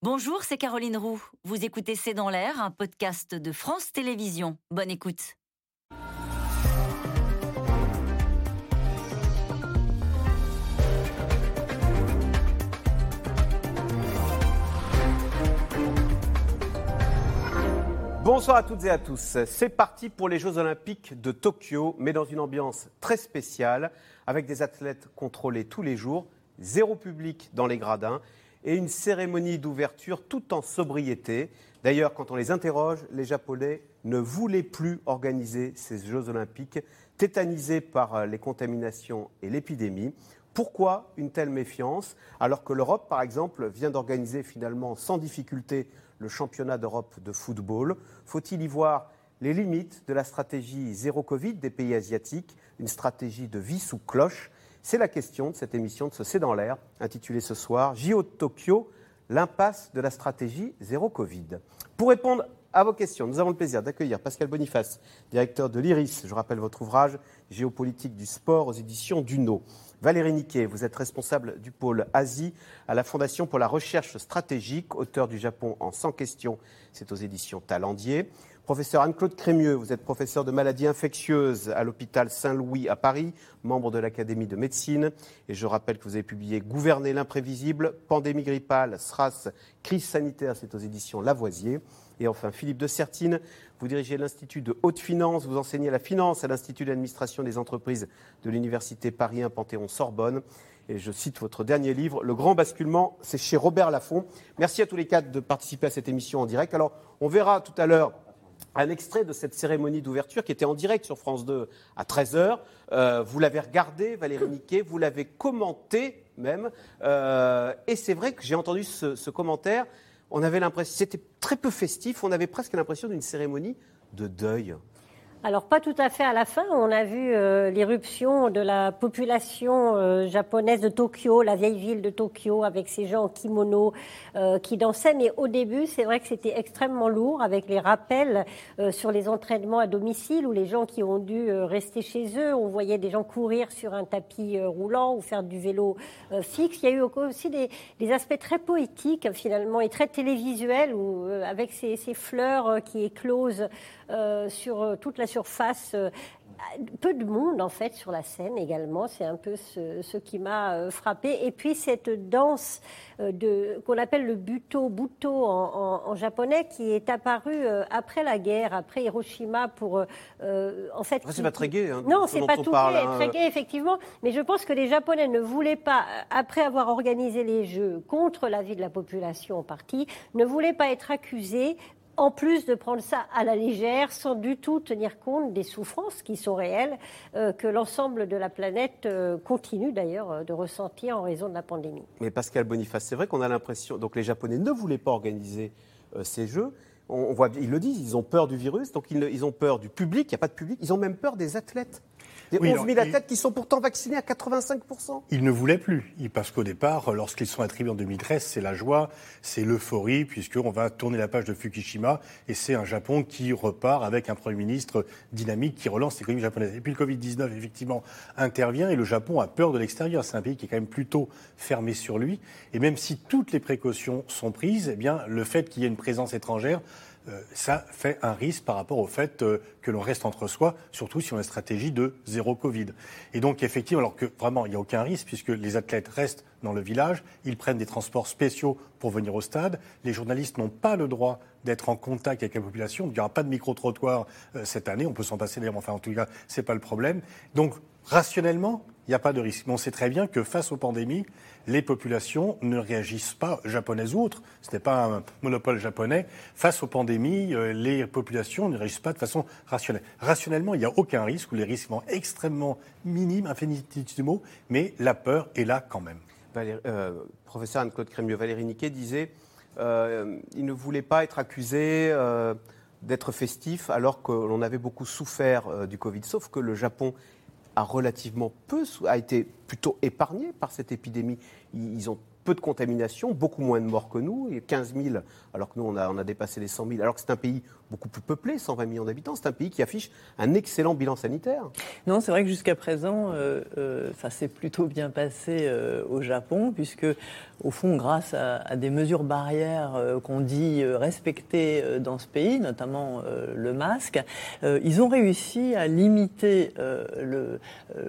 Bonjour, c'est Caroline Roux. Vous écoutez C'est dans l'air, un podcast de France Télévisions. Bonne écoute. Bonsoir à toutes et à tous. C'est parti pour les Jeux Olympiques de Tokyo, mais dans une ambiance très spéciale, avec des athlètes contrôlés tous les jours, zéro public dans les gradins et une cérémonie d'ouverture tout en sobriété. D'ailleurs, quand on les interroge, les Japonais ne voulaient plus organiser ces Jeux Olympiques, tétanisés par les contaminations et l'épidémie. Pourquoi une telle méfiance alors que l'Europe, par exemple, vient d'organiser finalement sans difficulté le championnat d'Europe de football? Faut-il y voir les limites de la stratégie zéro Covid des pays asiatiques, une stratégie de vie sous cloche? C'est la question de cette émission de ce C'est dans l'air, intitulée ce soir JO de Tokyo, l'impasse de la stratégie zéro Covid. Pour répondre à vos questions, nous avons le plaisir d'accueillir Pascal Boniface, directeur de l'IRIS. Je rappelle votre ouvrage Géopolitique du sport aux éditions Duno. Valérie Niquet, vous êtes responsable du pôle Asie à la Fondation pour la recherche stratégique, auteur du Japon en 100 questions, c'est aux éditions Talendier. Professeur Anne-Claude Crémieux, vous êtes professeur de maladies infectieuses à l'hôpital Saint-Louis à Paris, membre de l'Académie de médecine. Et je rappelle que vous avez publié Gouverner l'imprévisible, pandémie grippale, SRAS, crise sanitaire, c'est aux éditions Lavoisier. Et enfin, Philippe de Sertine, vous dirigez l'Institut de haute finance, vous enseignez la finance à l'Institut d'administration des entreprises de l'Université Paris 1 Panthéon-Sorbonne. Et je cite votre dernier livre, Le Grand Basculement, c'est chez Robert Laffont. Merci à tous les quatre de participer à cette émission en direct. Alors, on verra tout à l'heure un extrait de cette cérémonie d'ouverture qui était en direct sur France 2 à 13h. Euh, vous l'avez regardé, Valérie Niquet, vous l'avez commenté même. Euh, et c'est vrai que j'ai entendu ce, ce commentaire on avait l'impression, c'était très peu festif, on avait presque l'impression d'une cérémonie de deuil. Alors pas tout à fait à la fin, on a vu euh, l'éruption de la population euh, japonaise de Tokyo, la vieille ville de Tokyo, avec ces gens en kimono euh, qui dansaient. Mais au début, c'est vrai que c'était extrêmement lourd, avec les rappels sur les entraînements à domicile, ou les gens qui ont dû rester chez eux. On voyait des gens courir sur un tapis roulant ou faire du vélo fixe. Il y a eu aussi des, aspects très poétiques finalement et très télévisuels, où, avec ces, ces fleurs qui éclosent euh, sur euh, toute la surface euh, peu de monde en fait sur la scène également. C'est un peu ce, qui m'a frappé. Et puis cette danse de qu'on appelle le buto, buto en, japonais, qui est apparue après la guerre, après Hiroshima, pour en fait. c'est pas très gai. Hein, non, c'est pas tout gai, hein. très gai effectivement. Mais je pense que les Japonais ne voulaient pas, après avoir organisé les Jeux contre la vie de la population en partie, ne voulaient pas être accusés en plus de prendre ça à la légère, sans du tout tenir compte des souffrances qui sont réelles, euh, que l'ensemble de la planète euh, continue d'ailleurs euh, de ressentir en raison de la pandémie. Mais Pascal Boniface, c'est vrai qu'on a l'impression, donc les Japonais ne voulaient pas organiser ces Jeux. On, voit, ils le disent, ils ont peur du virus, donc ils, ils ont peur du public, il n'y a pas de public, ils ont même peur des athlètes. Des 11 000 athlètes qui sont pourtant vaccinés à 85 Ils ne voulaient plus, parce qu'au départ, lorsqu'ils sont attribués en 2013, c'est la joie, c'est l'euphorie, puisqu'on va tourner la page de Fukushima, et c'est un Japon qui repart avec un Premier ministre dynamique qui relance l'économie japonaise. Et puis le Covid-19, effectivement, intervient, et le Japon a peur de l'extérieur. C'est un pays qui est quand même plutôt fermé sur lui. Et même si toutes les précautions sont prises, eh bien, le fait qu'il y ait une présence étrangère ça fait un risque par rapport au fait euh, que l'on reste entre soi, surtout si on a une stratégie de zéro Covid. Et donc, effectivement, alors que vraiment, il n'y a aucun risque, puisque les athlètes restent dans le village, ils prennent des transports spéciaux pour venir au stade, les journalistes n'ont pas le droit d'être en contact avec la population, il n'y aura pas de micro-trottoir euh, cette année, on peut s'en passer d'ailleurs, enfin en tout cas, ce n'est pas le problème. Donc, rationnellement, il n'y a pas de risque. On sait très bien que face aux pandémies, les populations ne réagissent pas, japonaises ou autres, ce n'est pas un monopole japonais, face aux pandémies, euh, les populations ne réagissent pas de façon rationnelle. Rationnellement, il n'y a aucun risque, ou les risques sont extrêmement minimes, infinitésimaux, mais la peur est là quand même. Euh, professeur Anne-Claude Crémieux, Valérie Niquet disait euh, il ne voulait pas être accusé euh, d'être festif alors que l'on avait beaucoup souffert du Covid. Sauf que le Japon a relativement peu, a été plutôt épargné par cette épidémie. Ils ont peu de contamination, beaucoup moins de morts que nous, 15 000, alors que nous, on a, on a dépassé les 100 000, alors que c'est un pays beaucoup plus peuplé, 120 millions d'habitants. C'est un pays qui affiche un excellent bilan sanitaire. Non, c'est vrai que jusqu'à présent, euh, euh, ça s'est plutôt bien passé euh, au Japon, puisque, au fond, grâce à, des mesures barrières qu'on dit respectées dans ce pays, notamment le masque, ils ont réussi à limiter le,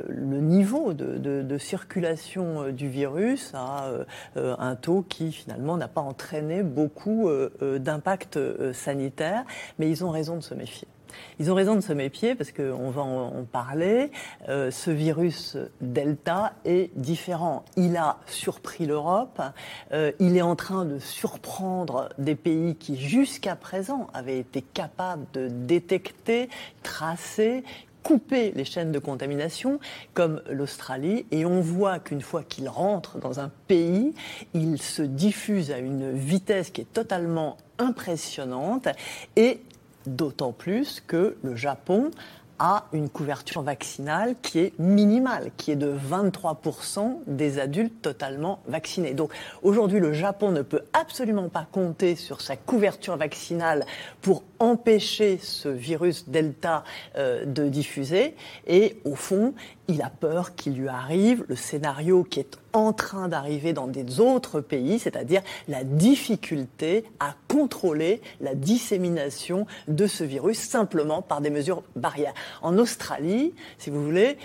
niveau de, circulation du virus à un taux qui, finalement, n'a pas entraîné beaucoup d'impact sanitaire mais ils ont raison de se méfier. Ils ont raison de se méfier parce qu'on va en, parler. Euh, ce virus Delta est différent. Il a surpris l'Europe. Euh, il est en train de surprendre des pays qui jusqu'à présent avaient été capables de détecter, tracer, couper les chaînes de contamination, comme l'Australie, et on voit qu'une fois qu'il rentre dans un pays, il se diffuse à une vitesse qui est totalement impressionnante, et d'autant plus que le Japon a une couverture vaccinale qui est minimale, qui est de 23% des adultes totalement vaccinés. Donc aujourd'hui, le Japon ne peut absolument pas compter sur sa couverture vaccinale pour empêcher ce virus Delta euh, de diffuser. Et au fond, il a peur qu'il lui arrive le scénario qui est en train d'arriver dans des autres pays, c'est-à-dire la difficulté à contrôler la dissémination de ce virus simplement par des mesures barrières. En Australie, si vous voulez,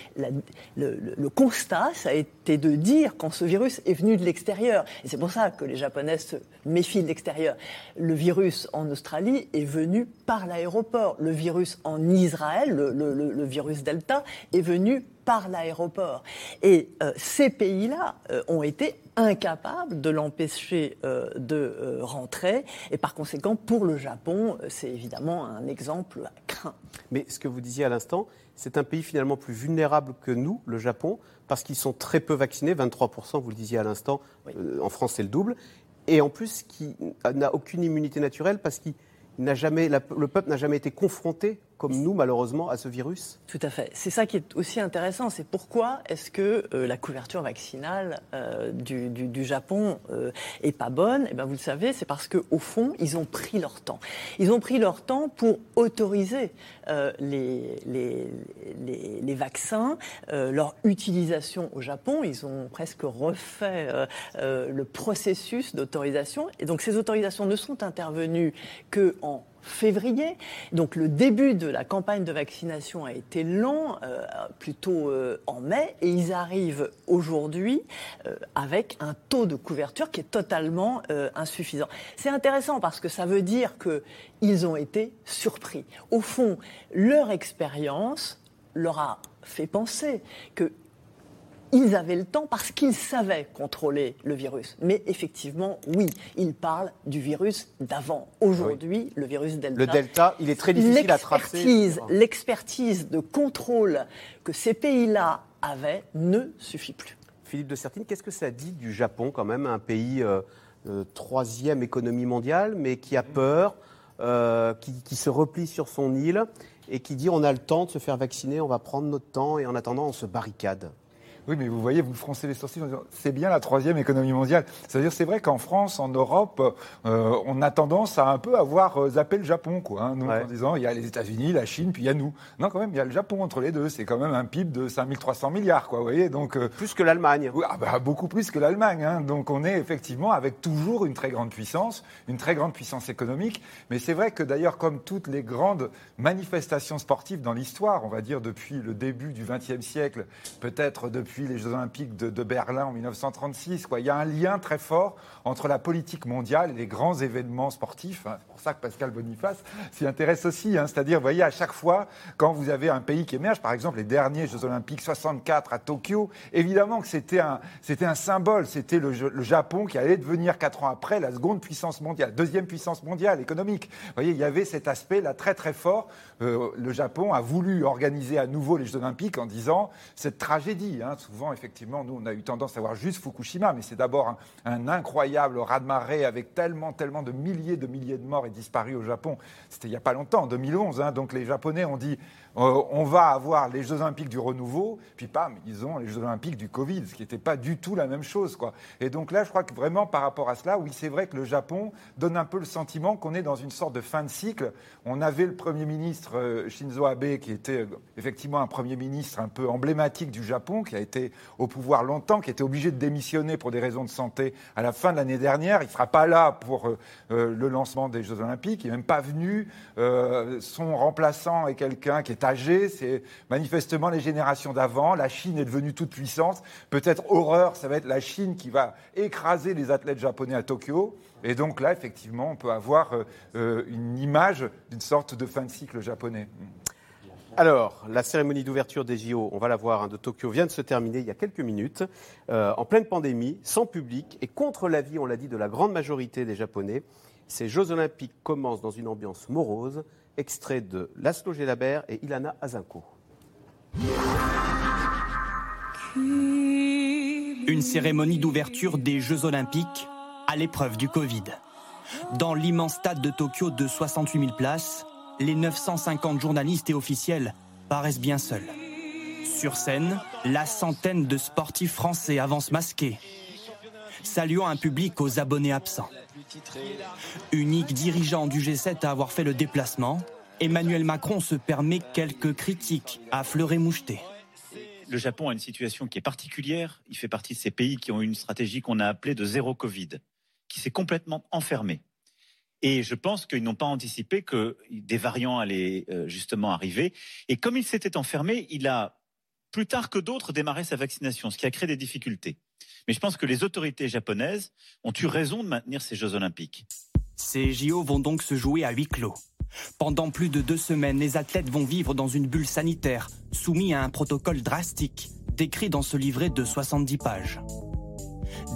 le, constat, ça a été de dire quand ce virus est venu de l'extérieur, et c'est pour ça que les Japonais se méfient de l'extérieur, le virus en Australie est venu par l'aéroport. Le virus en Israël, le, virus Delta, est venu par l'aéroport. Et euh, ces pays-là euh, ont été incapables de l'empêcher euh, de rentrer. Et par conséquent, pour le Japon, c'est évidemment un exemple à craint. Mais ce que vous disiez à l'instant, c'est un pays finalement plus vulnérable que nous, le Japon, parce qu'ils sont très peu vaccinés, 23%, vous le disiez à l'instant, en France c'est le double, et en plus qui n'a aucune immunité naturelle parce qu'il n'a jamais, le peuple n'a jamais été confronté comme nous, malheureusement, à ce virus Tout à fait. C'est ça qui est aussi intéressant. C'est pourquoi est-ce que euh, la couverture vaccinale euh, du, Japon euh, est pas bonne? Eh bien, vous le savez, c'est parce qu'au fond, ils ont pris leur temps. Ils ont pris leur temps pour autoriser les, les, les, vaccins, leur utilisation au Japon. Ils ont presque refait le processus d'autorisation. Et donc, ces autorisations ne sont intervenues qu'en février. Donc le début de la campagne de vaccination a été lent, euh, plutôt euh, en mai, et ils arrivent aujourd'hui euh, avec un taux de couverture qui est totalement insuffisant. C'est intéressant parce que ça veut dire qu'ils ont été surpris. Au fond, leur expérience leur a fait penser que ils avaient le temps parce qu'ils savaient contrôler le virus. Mais effectivement, oui, ils parlent du virus d'avant. Aujourd'hui, le virus Delta. Le Delta, il est très difficile à tracer. L'expertise de contrôle que ces pays-là avaient ne suffit plus. Philippe de Sertine, qu'est-ce que ça dit du Japon, quand même, un pays euh, euh, troisième économie mondiale, mais qui a peur, euh, qui, qui se replie sur son île et qui dit on a le temps de se faire vacciner, on va prendre notre temps et en attendant on se barricade? Oui, mais vous voyez, vous froncez les sourcils c'est bien la troisième économie mondiale. C'est-à-dire, c'est vrai qu'en France, en Europe, euh, on a tendance à un peu avoir euh, zappé le Japon, quoi. Hein, en disant, il y a les États-Unis, la Chine, puis il y a nous. Non, quand même, il y a le Japon entre les deux. C'est quand même un PIB de 5300 milliards, quoi. Vous voyez, donc euh, plus que l'Allemagne. Ah bah, beaucoup plus que l'Allemagne. Hein. Donc, on est effectivement avec toujours une très grande puissance, une très grande puissance économique. Mais c'est vrai que d'ailleurs, comme toutes les grandes manifestations sportives dans l'histoire, on va dire depuis le début du XXe siècle, peut-être depuis les Jeux Olympiques de, Berlin en 1936. Quoi. Il y a un lien très fort entre la politique mondiale et les grands événements sportifs. Hein. C'est pour ça que Pascal Boniface s'y intéresse aussi. Hein. C'est-à-dire, vous voyez, à chaque fois, quand vous avez un pays qui émerge, par exemple les derniers Jeux Olympiques 64 à Tokyo, évidemment que c'était un, un symbole. C'était le, Japon qui allait devenir quatre ans après la seconde puissance mondiale, deuxième puissance mondiale économique. Vous voyez, il y avait cet aspect là très très fort. Euh, le Japon a voulu organiser à nouveau les Jeux Olympiques en disant cette tragédie. Hein, souvent, effectivement, nous, on a eu tendance à voir juste Fukushima, mais c'est d'abord un, incroyable raz-de-marée avec tellement, tellement de milliers de milliers de morts et disparus au Japon. C'était il n'y a pas longtemps, en 2011. Hein. donc les Japonais ont dit euh, on va avoir les Jeux Olympiques du renouveau, puis pam, ils ont les Jeux Olympiques du Covid, ce qui n'était pas du tout la même chose. Quoi. Et donc là, je crois que vraiment par rapport à cela, oui, c'est vrai que le Japon donne un peu le sentiment qu'on est dans une sorte de fin de cycle. On avait le Premier ministre euh, Shinzo Abe, qui était euh, effectivement un Premier ministre un peu emblématique du Japon, qui a été au pouvoir longtemps, qui était obligé de démissionner pour des raisons de santé à la fin de l'année dernière. Il ne sera pas là pour le lancement des Jeux Olympiques. Il n'est même pas venu. son remplaçant est quelqu'un qui est c'est manifestement les générations d'avant. La Chine est devenue toute puissance. Peut-être horreur, ça va être la Chine qui va écraser les athlètes japonais à Tokyo. Et donc là, effectivement, on peut avoir euh, euh, une image d'une sorte de fin de cycle japonais. Alors, la cérémonie d'ouverture des JO, on va la voir, hein, de Tokyo, vient de se terminer il y a quelques minutes, euh, en pleine pandémie, sans public et contre l'avis, on l'a dit, de la grande majorité des Japonais. Ces Jeux olympiques commencent dans une ambiance morose, extrait de Laszlo Gelabert et Ilana Azinko. Une cérémonie d'ouverture des Jeux Olympiques à l'épreuve du Covid. Dans l'immense stade de Tokyo de 68 000 places, les 950 journalistes et officiels paraissent bien seuls. Sur scène, la centaine de sportifs français avancent masqués, saluant un public aux abonnés absents. Unique dirigeant du G7 à avoir fait le déplacement, Emmanuel Macron se permet quelques critiques à fleurer moucheté. Le Japon a une situation qui est particulière. Il fait partie de ces pays qui ont une stratégie qu'on a appelée de zéro Covid, qui s'est complètement enfermée. Et je pense qu'ils n'ont pas anticipé que des variants allaient euh, justement arriver. Et comme il s'était enfermé, il a, plus tard que d'autres, démarré sa vaccination, ce qui a créé des difficultés. Mais je pense que les autorités japonaises ont eu raison de maintenir ces Jeux olympiques. Ces JO vont donc se jouer à huis clos. Pendant plus de deux semaines, les athlètes vont vivre dans une bulle sanitaire, soumis à un protocole drastique, décrit dans ce livret de 70 pages.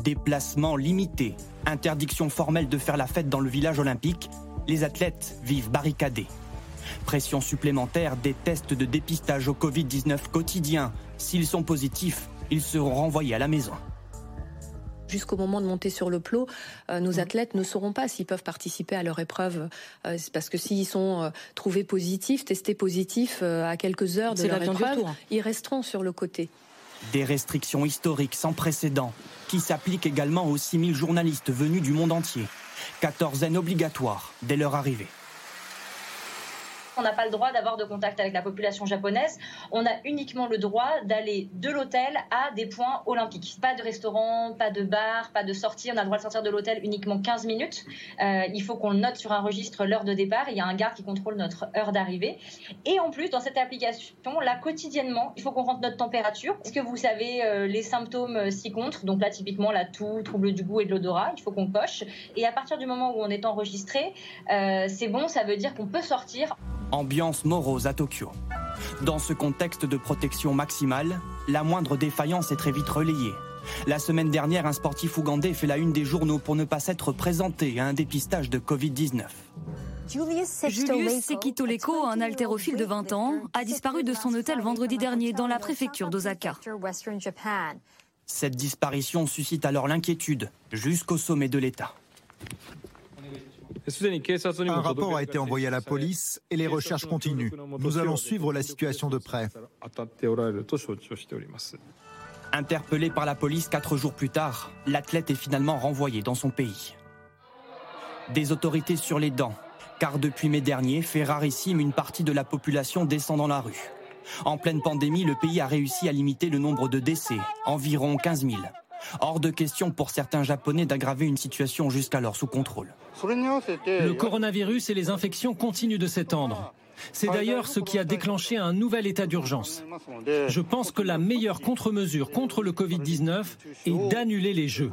Déplacements limités, interdiction formelle de faire la fête dans le village olympique, les athlètes vivent barricadés. Pression supplémentaire des tests de dépistage au Covid-19 quotidiens. S'ils sont positifs, ils seront renvoyés à la maison. Jusqu'au moment de monter sur le plot, euh, nos athlètes ne sauront pas s'ils peuvent participer à leur épreuve. Euh, parce que s'ils sont euh, trouvés positifs, testés positifs à quelques heures de leur épreuve, ils resteront sur le côté. Des restrictions historiques sans précédent qui s'appliquent également aux 6000 journalistes venus du monde entier. Quatorzaine obligatoire dès leur arrivée on n'a pas le droit d'avoir de contact avec la population japonaise. On a uniquement le droit d'aller de l'hôtel à des points olympiques. Pas de restaurant, pas de bar, pas de sortie. On a le droit de sortir de l'hôtel uniquement 15 minutes. Euh, il faut qu'on note sur un registre l'heure de départ. Il y a un garde qui contrôle notre heure d'arrivée. Et en plus, dans cette application, là, quotidiennement, il faut qu'on rentre notre température. Est-ce que vous savez euh, les symptômes euh, s'y comptent Donc là, typiquement, la toux, trouble du goût et de l'odorat. Il faut qu'on coche. Et à partir du moment où on est enregistré, c'est bon, ça veut dire qu'on peut sortir. Ambiance morose à Tokyo. Dans ce contexte de protection maximale, la moindre défaillance est très vite relayée. La semaine dernière, un sportif ougandais fait la une des journaux pour ne pas s'être présenté à un dépistage de Covid-19. Julius Sekito Leko, un haltérophile de 20 ans, a disparu de son hôtel vendredi dernier dans la préfecture d'Osaka. Cette disparition suscite alors l'inquiétude jusqu'au sommet de l'État. Un rapport a été envoyé à la police et les recherches continuent. Nous allons suivre la situation de près. Interpellé par la police quatre jours plus tard, l'athlète est finalement renvoyé dans son pays. Des autorités sur les dents, car depuis mai dernier, fait rarissime une partie de la population descend dans la rue. En pleine pandémie, le pays a réussi à limiter le nombre de décès, environ 15 000. Hors de question pour certains Japonais d'aggraver une situation jusqu'alors sous contrôle. Le coronavirus et les infections continuent de s'étendre. C'est d'ailleurs ce qui a déclenché un nouvel état d'urgence. Je pense que la meilleure contre-mesure contre le Covid-19 est d'annuler les Jeux.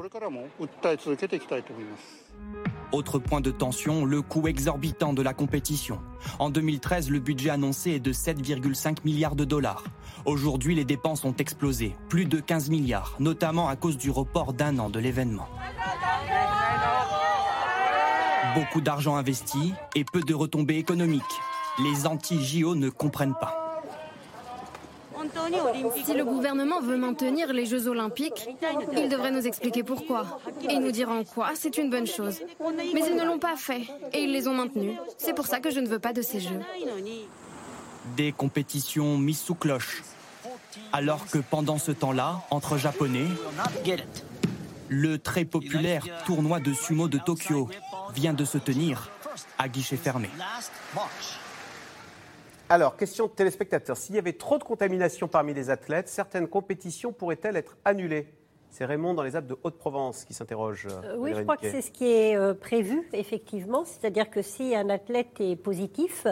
Autre point de tension, le coût exorbitant de la compétition. En 2013, le budget annoncé est de 7,5 milliards de dollars. Aujourd'hui, les dépenses ont explosé, plus de 15 milliards, notamment à cause du report d'un an de l'événement. Beaucoup d'argent investi et peu de retombées économiques. Les anti-JO ne comprennent pas. Si le gouvernement veut maintenir les Jeux olympiques, il devrait nous expliquer pourquoi et nous dire en quoi c'est une bonne chose. Mais ils ne l'ont pas fait et ils les ont maintenus. C'est pour ça que je ne veux pas de ces Jeux. Des compétitions mises sous cloche. Alors que pendant ce temps-là, entre Japonais, le très populaire tournoi de sumo de Tokyo vient de se tenir à guichet fermé. Alors, question de téléspectateurs. S'il y avait trop de contamination parmi les athlètes, certaines compétitions pourraient-elles être annulées? C'est Raymond dans les Alpes de Haute-Provence qui s'interroge. Euh, oui, je crois que c'est ce qui est euh, prévu, effectivement. C'est-à-dire que si un athlète est positif,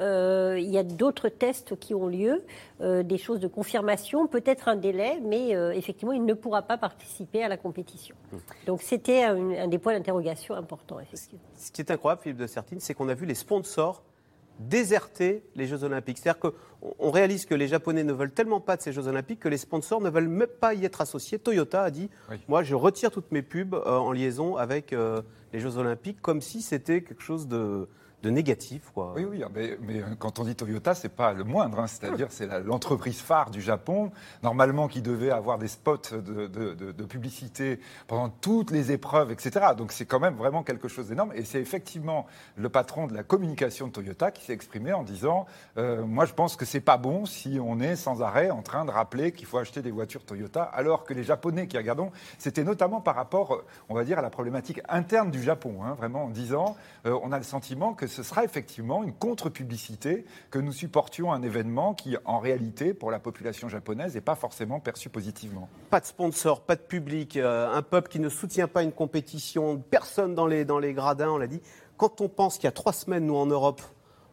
euh, il y a d'autres tests qui ont lieu, des choses de confirmation, peut-être un délai, mais effectivement, il ne pourra pas participer à la compétition. Hum. Donc c'était un, un, des points d'interrogation importants, effectivement. Ce qui est incroyable, Philippe de Sertine, c'est qu'on a vu les sponsors déserter les Jeux Olympiques. C'est-à-dire qu'on réalise que les Japonais ne veulent tellement pas de ces Jeux Olympiques que les sponsors ne veulent même pas y être associés. Toyota a dit Moi, je retire toutes mes pubs euh, en liaison avec euh, les Jeux Olympiques, comme si c'était quelque chose de, de négatif. Quoi. Oui, oui, mais, mais, quand on dit Toyota, c'est pas le moindre. Hein. C'est-à-dire, c'est l'entreprise phare du Japon, normalement qui devait avoir des spots de, de, de, publicité pendant toutes les épreuves, etc. Donc c'est quand même vraiment quelque chose d'énorme. Et c'est effectivement le patron de la communication de Toyota qui s'est exprimé en disant euh, Moi, je pense que c'est pas bon si on est sans arrêt en train de rappeler qu'il faut acheter des voitures Toyota, alors que les Japonais qui regardons, c'était notamment par rapport, on va dire, à la problématique interne du Japon, hein, vraiment en disant euh, On a le sentiment que ce sera effectivement une contre-publicité que nous supportions un événement qui, en réalité, pour la population japonaise, n'est pas forcément perçu positivement. Pas de sponsor, pas de public, euh, un peuple qui ne soutient pas une compétition, personne dans les, dans les gradins, on l'a dit. Quand on pense qu'il y a trois semaines, nous, en Europe,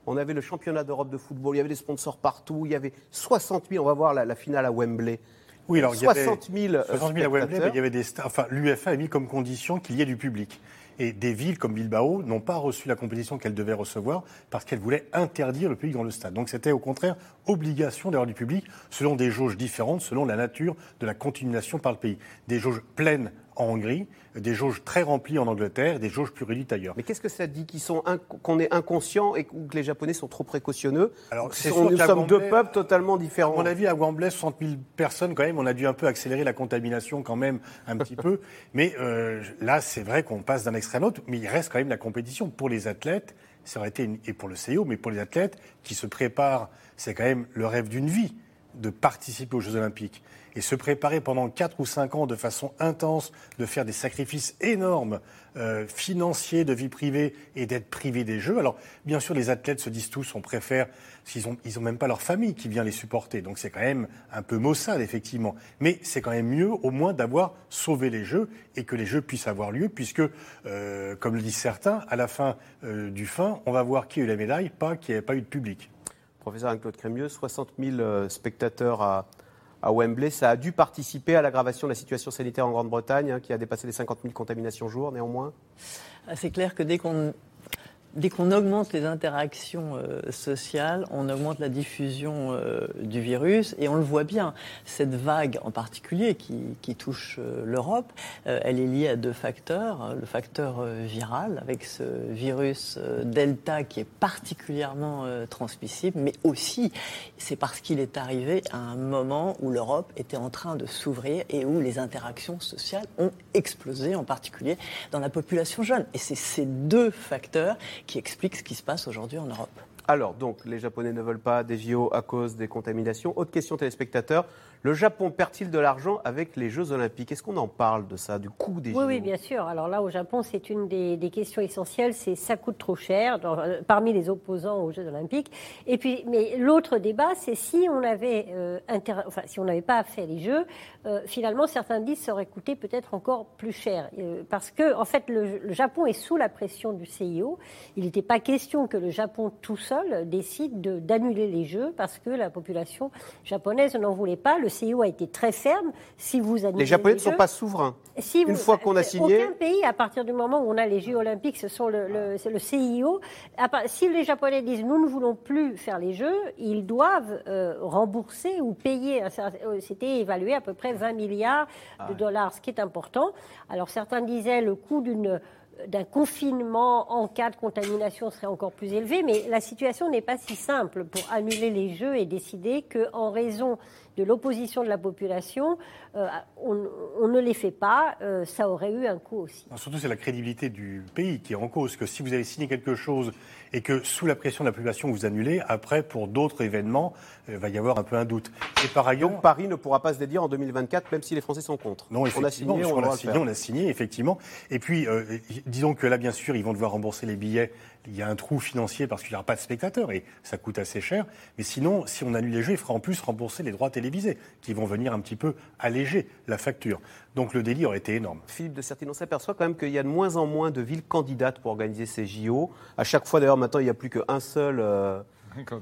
on avait le championnat d'Europe de football, il y avait des sponsors partout, il y avait 60 000, on va voir la, finale à Wembley. Oui, alors 60 000, 60 000 à Wembley, mais il y avait des, enfin, l'UFA a mis comme condition qu'il y ait du public. Et des villes comme Bilbao n'ont pas reçu la compétition qu'elles devaient recevoir parce qu'elles voulaient interdire le public dans le stade. Donc c'était au contraire obligation d'avoir du public selon des jauges différentes, selon la nature de la continuation par le pays. Des jauges pleines en Hongrie, des jauges très remplies en Angleterre, des jauges plus réduites ailleurs. Mais qu'est-ce que ça dit qu'on est inconscient et que les Japonais sont trop précautionneux? Alors, Nous sommes deux peuples totalement différents. À mon avis, à Wembley, 60 000 personnes quand même, on a dû un peu accélérer la contamination quand même un petit peu. Mais euh, là, c'est vrai qu'on passe d'un extrême à l'autre, mais il reste quand même la compétition pour les athlètes. Ça aurait été et pour le CIO, mais pour les athlètes qui se préparent, c'est quand même le rêve d'une vie de participer aux Jeux Olympiques et se préparer pendant 4 ou 5 ans de façon intense, de faire des sacrifices énormes euh, financiers, de vie privée et d'être privé des Jeux. Alors, bien sûr, les athlètes se disent tous, on préfère, s'ils n'ont ils ont même pas leur famille qui vient les supporter. Donc c'est quand même un peu maussade, effectivement. Mais c'est quand même mieux, au moins, d'avoir sauvé les Jeux et que les Jeux puissent avoir lieu, puisque, euh, comme le disent certains, à la fin euh, du fin, on va voir qui a eu la médaille, pas qui n'avait pas eu de public. Professeur Anne-Claude Crémieux, 60 000 spectateurs à, à Wembley. Ça a dû participer à l'aggravation de la situation sanitaire en Grande-Bretagne, hein, qui a dépassé les 50 000 contaminations jour, néanmoins ah, C'est clair que dès qu'on dès qu'on augmente les interactions euh, sociales, on augmente la diffusion euh, du virus et on le voit bien. Cette vague en particulier qui, touche euh, l'Europe, elle est liée à deux facteurs. Le facteur viral avec ce virus Delta qui est particulièrement transmissible, mais aussi c'est parce qu'il est arrivé à un moment où l'Europe était en train de s'ouvrir et où les interactions sociales ont explosé, en particulier dans la population jeune. Et c'est ces deux facteurs qui explique ce qui se passe aujourd'hui en Europe. Alors, donc, les Japonais ne veulent pas des JO à cause des contaminations. Autre question téléspectateur. Le Japon perd-il de l'argent avec les Jeux Olympiques? Est-ce qu'on en parle de ça, du coût des oui, JO Oui, bien sûr. Alors là, au Japon, c'est une des, questions essentielles. C'est ça coûte trop cher euh, parmi les opposants aux Jeux Olympiques. Et puis, mais l'autre débat, c'est si on avait, euh, enfin, si on n'avait pas fait les Jeux, euh, finalement, certains disent ça aurait coûté peut-être encore plus cher, parce que en fait, le, le, Japon est sous la pression du CIO. Il n'était pas question que le Japon tout seul décide d'annuler les Jeux parce que la population japonaise n'en voulait pas. Le CIO a été très ferme. Si vous les Japonais ne sont pas souverains. Si Une fois qu'on a signé, aucun pays, à partir du moment où on a les Jeux Olympiques, ce sont le, le, CIO. Si les Japonais disent nous ne voulons plus faire les Jeux, ils doivent euh, rembourser ou payer. Euh, c'était évalué à peu près 20 milliards de ah dollars, ce qui est important. Alors certains disaient le coût d'une d'un confinement en cas de contamination serait encore plus élevé, mais la situation n'est pas si simple pour annuler les Jeux et décider qu'en raison de l'opposition de la population, euh, on, ne les fait pas, euh, ça aurait eu un coût aussi. surtout, c'est la crédibilité du pays qui est en cause. Que si vous avez signé quelque chose et que sous la pression de la population vous annulez, après, pour d'autres événements, il va y avoir un peu un doute. Et par ailleurs, Donc Paris ne pourra pas se dédier en 2024, même si les Français sont contre. Non, on a signé, on, a signé, on a signé, effectivement. Et puis, disons que là, bien sûr, ils vont devoir rembourser les billets il y a un trou financier parce qu'il n'y aura pas de spectateurs et ça coûte assez cher. Mais sinon, si on annule les jeux, il fera en plus rembourser les droits télévisés qui vont venir un petit peu alléger la facture. Donc le délit aurait été énorme. Philippe de Certine, on s'aperçoit quand même qu'il y a de moins en moins de villes candidates pour organiser ces JO. À chaque fois, d'ailleurs, maintenant, il n'y a plus qu'un seul. Euh,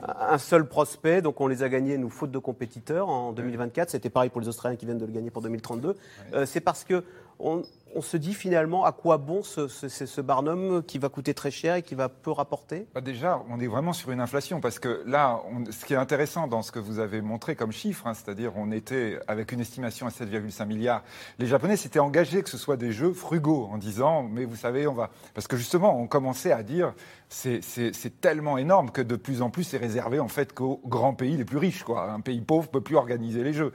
un seul prospect, donc on les a gagnés, nous, faute de compétiteurs en 2024. C'était pareil pour les Australiens qui viennent de le gagner pour 2032. Euh, c'est parce que on, se dit finalement à quoi bon ce, ce, Barnum qui va coûter très cher et qui va peu rapporter? Bah Déjà, on est vraiment sur une inflation parce que là, ce qui est intéressant dans ce que vous avez montré comme chiffre, hein, c'est-à-dire on était avec une estimation à 7,5 milliards, les Japonais s'étaient engagés que ce soit des jeux frugaux en disant, mais vous savez, on va. Parce que justement, on commençait à dire, c'est tellement énorme que de plus en plus c'est réservé en fait qu'aux grands pays les plus riches. Un pays pauvre ne peut plus organiser les jeux.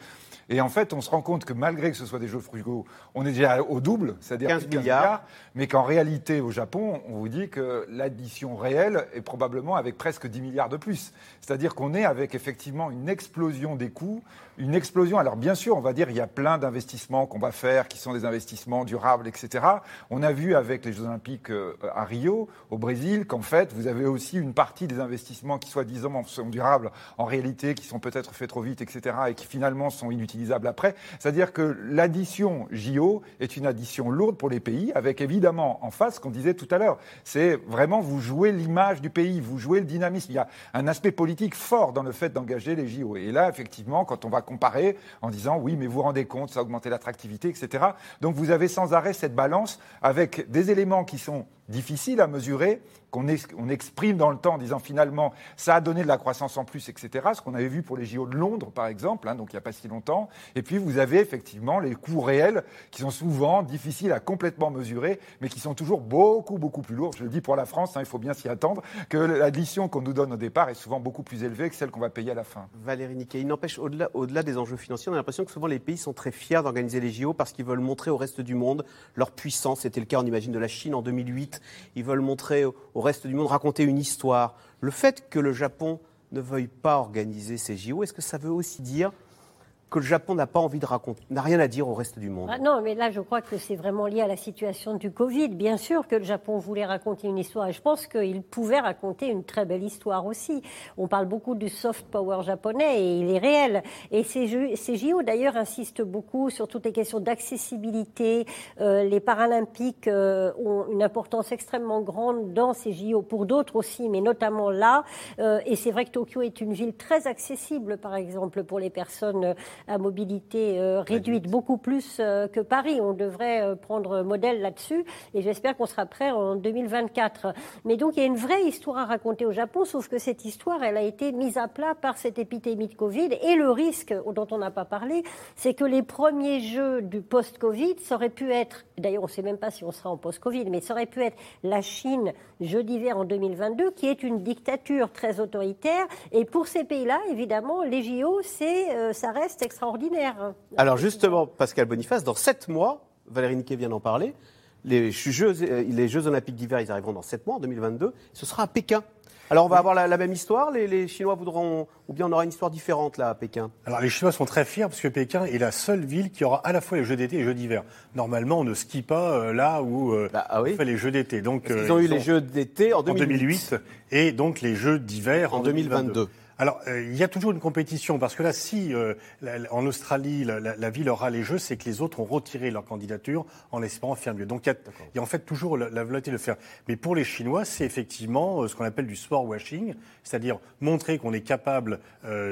Et en fait, on se rend compte que malgré que ce soit des jeux frugaux, on est déjà au double, c'est-à-dire 15, milliards, mais qu'en réalité, au Japon, on vous dit que l'addition réelle est probablement avec presque 10 milliards de plus. C'est-à-dire qu'on est avec effectivement une explosion des coûts, une explosion. Alors bien sûr, on va dire il y a plein d'investissements qu'on va faire, qui sont des investissements durables, etc. On a vu avec les Jeux Olympiques euh, à Rio, au Brésil, qu'en fait, vous avez aussi une partie des investissements qui soi-disant sont durables, en réalité, qui sont peut-être faits trop vite, etc., et qui finalement sont inutilisables après. C'est-à-dire que l'addition JO est une addition lourde pour les pays, avec évidemment en face ce qu'on disait tout à l'heure. C'est vraiment vous jouez l'image du pays, vous jouez le dynamisme. Il y a un aspect politique fort dans le fait d'engager les JO. Et là, effectivement, quand on va comparer en disant oui, mais vous vous rendez compte, ça a augmenté l'attractivité, etc. Donc vous avez sans arrêt cette balance avec des éléments qui sont difficiles à mesurer qu'on exprime dans le temps en disant finalement ça a donné de la croissance en plus, etc. Ce qu'on avait vu pour les JO de Londres, par exemple, hein, donc il n'y a pas si longtemps. Et puis vous avez effectivement les coûts réels qui sont souvent difficiles à complètement mesurer, mais qui sont toujours beaucoup, beaucoup plus lourds. Je le dis pour la France, hein, il faut bien s'y attendre, que l'addition qu'on nous donne au départ est souvent beaucoup plus élevée que celle qu'on va payer à la fin. Valérie Niquet, il n'empêche, au-delà au -delà des enjeux financiers, on a l'impression que souvent les pays sont très fiers d'organiser les JO parce qu'ils veulent montrer au reste du monde leur puissance. C'était le cas, on imagine, de la Chine en 2008. Ils veulent montrer au reste du monde, raconter une histoire. Le fait que le Japon ne veuille pas organiser ces JO, est-ce que ça veut aussi dire que le Japon n'a pas envie de raconter, n'a rien à dire au reste du monde. Ah non, mais là, je crois que c'est vraiment lié à la situation du Covid. Bien sûr que le Japon voulait raconter une histoire, et je pense qu'il pouvait raconter une très belle histoire aussi. On parle beaucoup du soft power japonais, et il est réel. Et ces, JO, d'ailleurs, insistent beaucoup sur toutes les questions d'accessibilité. Euh, les Paralympiques euh, ont une importance extrêmement grande dans ces JO, pour d'autres aussi, mais notamment là. Euh, et c'est vrai que Tokyo est une ville très accessible, par exemple, pour les personnes à mobilité euh, réduite, beaucoup plus euh, que Paris. On devrait euh, prendre modèle là-dessus et j'espère qu'on sera prêt en 2024. Mais donc il y a une vraie histoire à raconter au Japon, sauf que cette histoire, elle a été mise à plat par cette épidémie de Covid et le risque dont on n'a pas parlé, c'est que les premiers jeux du post-Covid, ça aurait pu être, d'ailleurs on ne sait même pas si on sera en post-Covid, mais ça aurait pu être la Chine, jeux d'hiver en 2022, qui est une dictature très autoritaire. Et pour ces pays-là, évidemment, les JO, c'est, ça reste extraordinaire. Alors justement, Pascal Boniface, dans sept mois, Valérie Niquet vient d'en parler, les Jeux, euh, les Jeux Olympiques d'hiver, ils arriveront dans sept mois, en 2022. Ce sera à Pékin. Alors on va avoir la, même histoire, les, Chinois voudront, ou bien on aura une histoire différente là à Pékin? Alors les Chinois sont très fiers parce que Pékin est la seule ville qui aura à la fois les Jeux d'été et les Jeux d'hiver. Normalement on ne skie pas euh, là où euh, bah, ah on fait les Jeux d'été. Donc, ils ont eu les Jeux d'été en 2008. et donc les Jeux d'hiver en, 2022. Alors, euh, il y a toujours une compétition, parce que là, si euh, en Australie, la, ville aura les Jeux, c'est que les autres ont retiré leur candidature en espérant faire mieux. Donc, il y, a, en fait toujours la, volonté de le faire. Mais pour les Chinois, c'est effectivement euh, ce qu'on appelle du sport washing, c'est-à-dire montrer qu'on est capable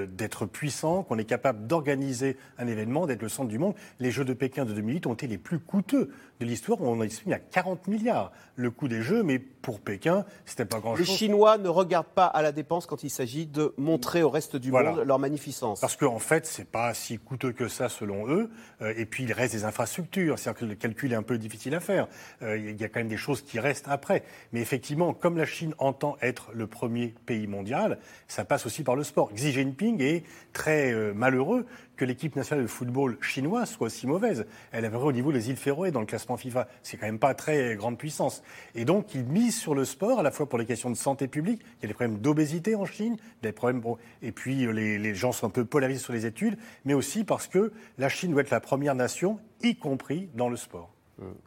d'être puissant, qu'on est capable d'organiser un événement, d'être le centre du monde. Les Jeux de Pékin de 2008 ont été les plus coûteux de l'histoire. On a estimé à 40 milliards le coût des Jeux, mais pour Pékin, c'était pas grand-chose. Les Chinois ne regardent pas à la dépense quand il s'agit de montrer au reste du monde leur magnificence. Parce qu'en en fait, c'est pas si coûteux que ça selon eux. Euh, et puis il reste des infrastructures. C'est-à-dire que le calcul est un peu difficile à faire. Euh, il y a quand même des choses qui restent après. Mais effectivement, comme la Chine entend être le premier pays mondial, ça passe aussi par le sport. Xi Jinping est très euh, malheureux que l'équipe nationale de football chinoise soit aussi mauvaise. Elle est au niveau des îles Féroé dans le classement FIFA. C'est quand même pas très grande puissance. Et donc, ils misent sur le sport, à la fois pour les questions de santé publique. Il y a des problèmes d'obésité en Chine, des problèmes. Et puis, euh, les, gens sont un peu polarisés sur les études, mais aussi parce que la Chine doit être la première nation, y compris dans le sport.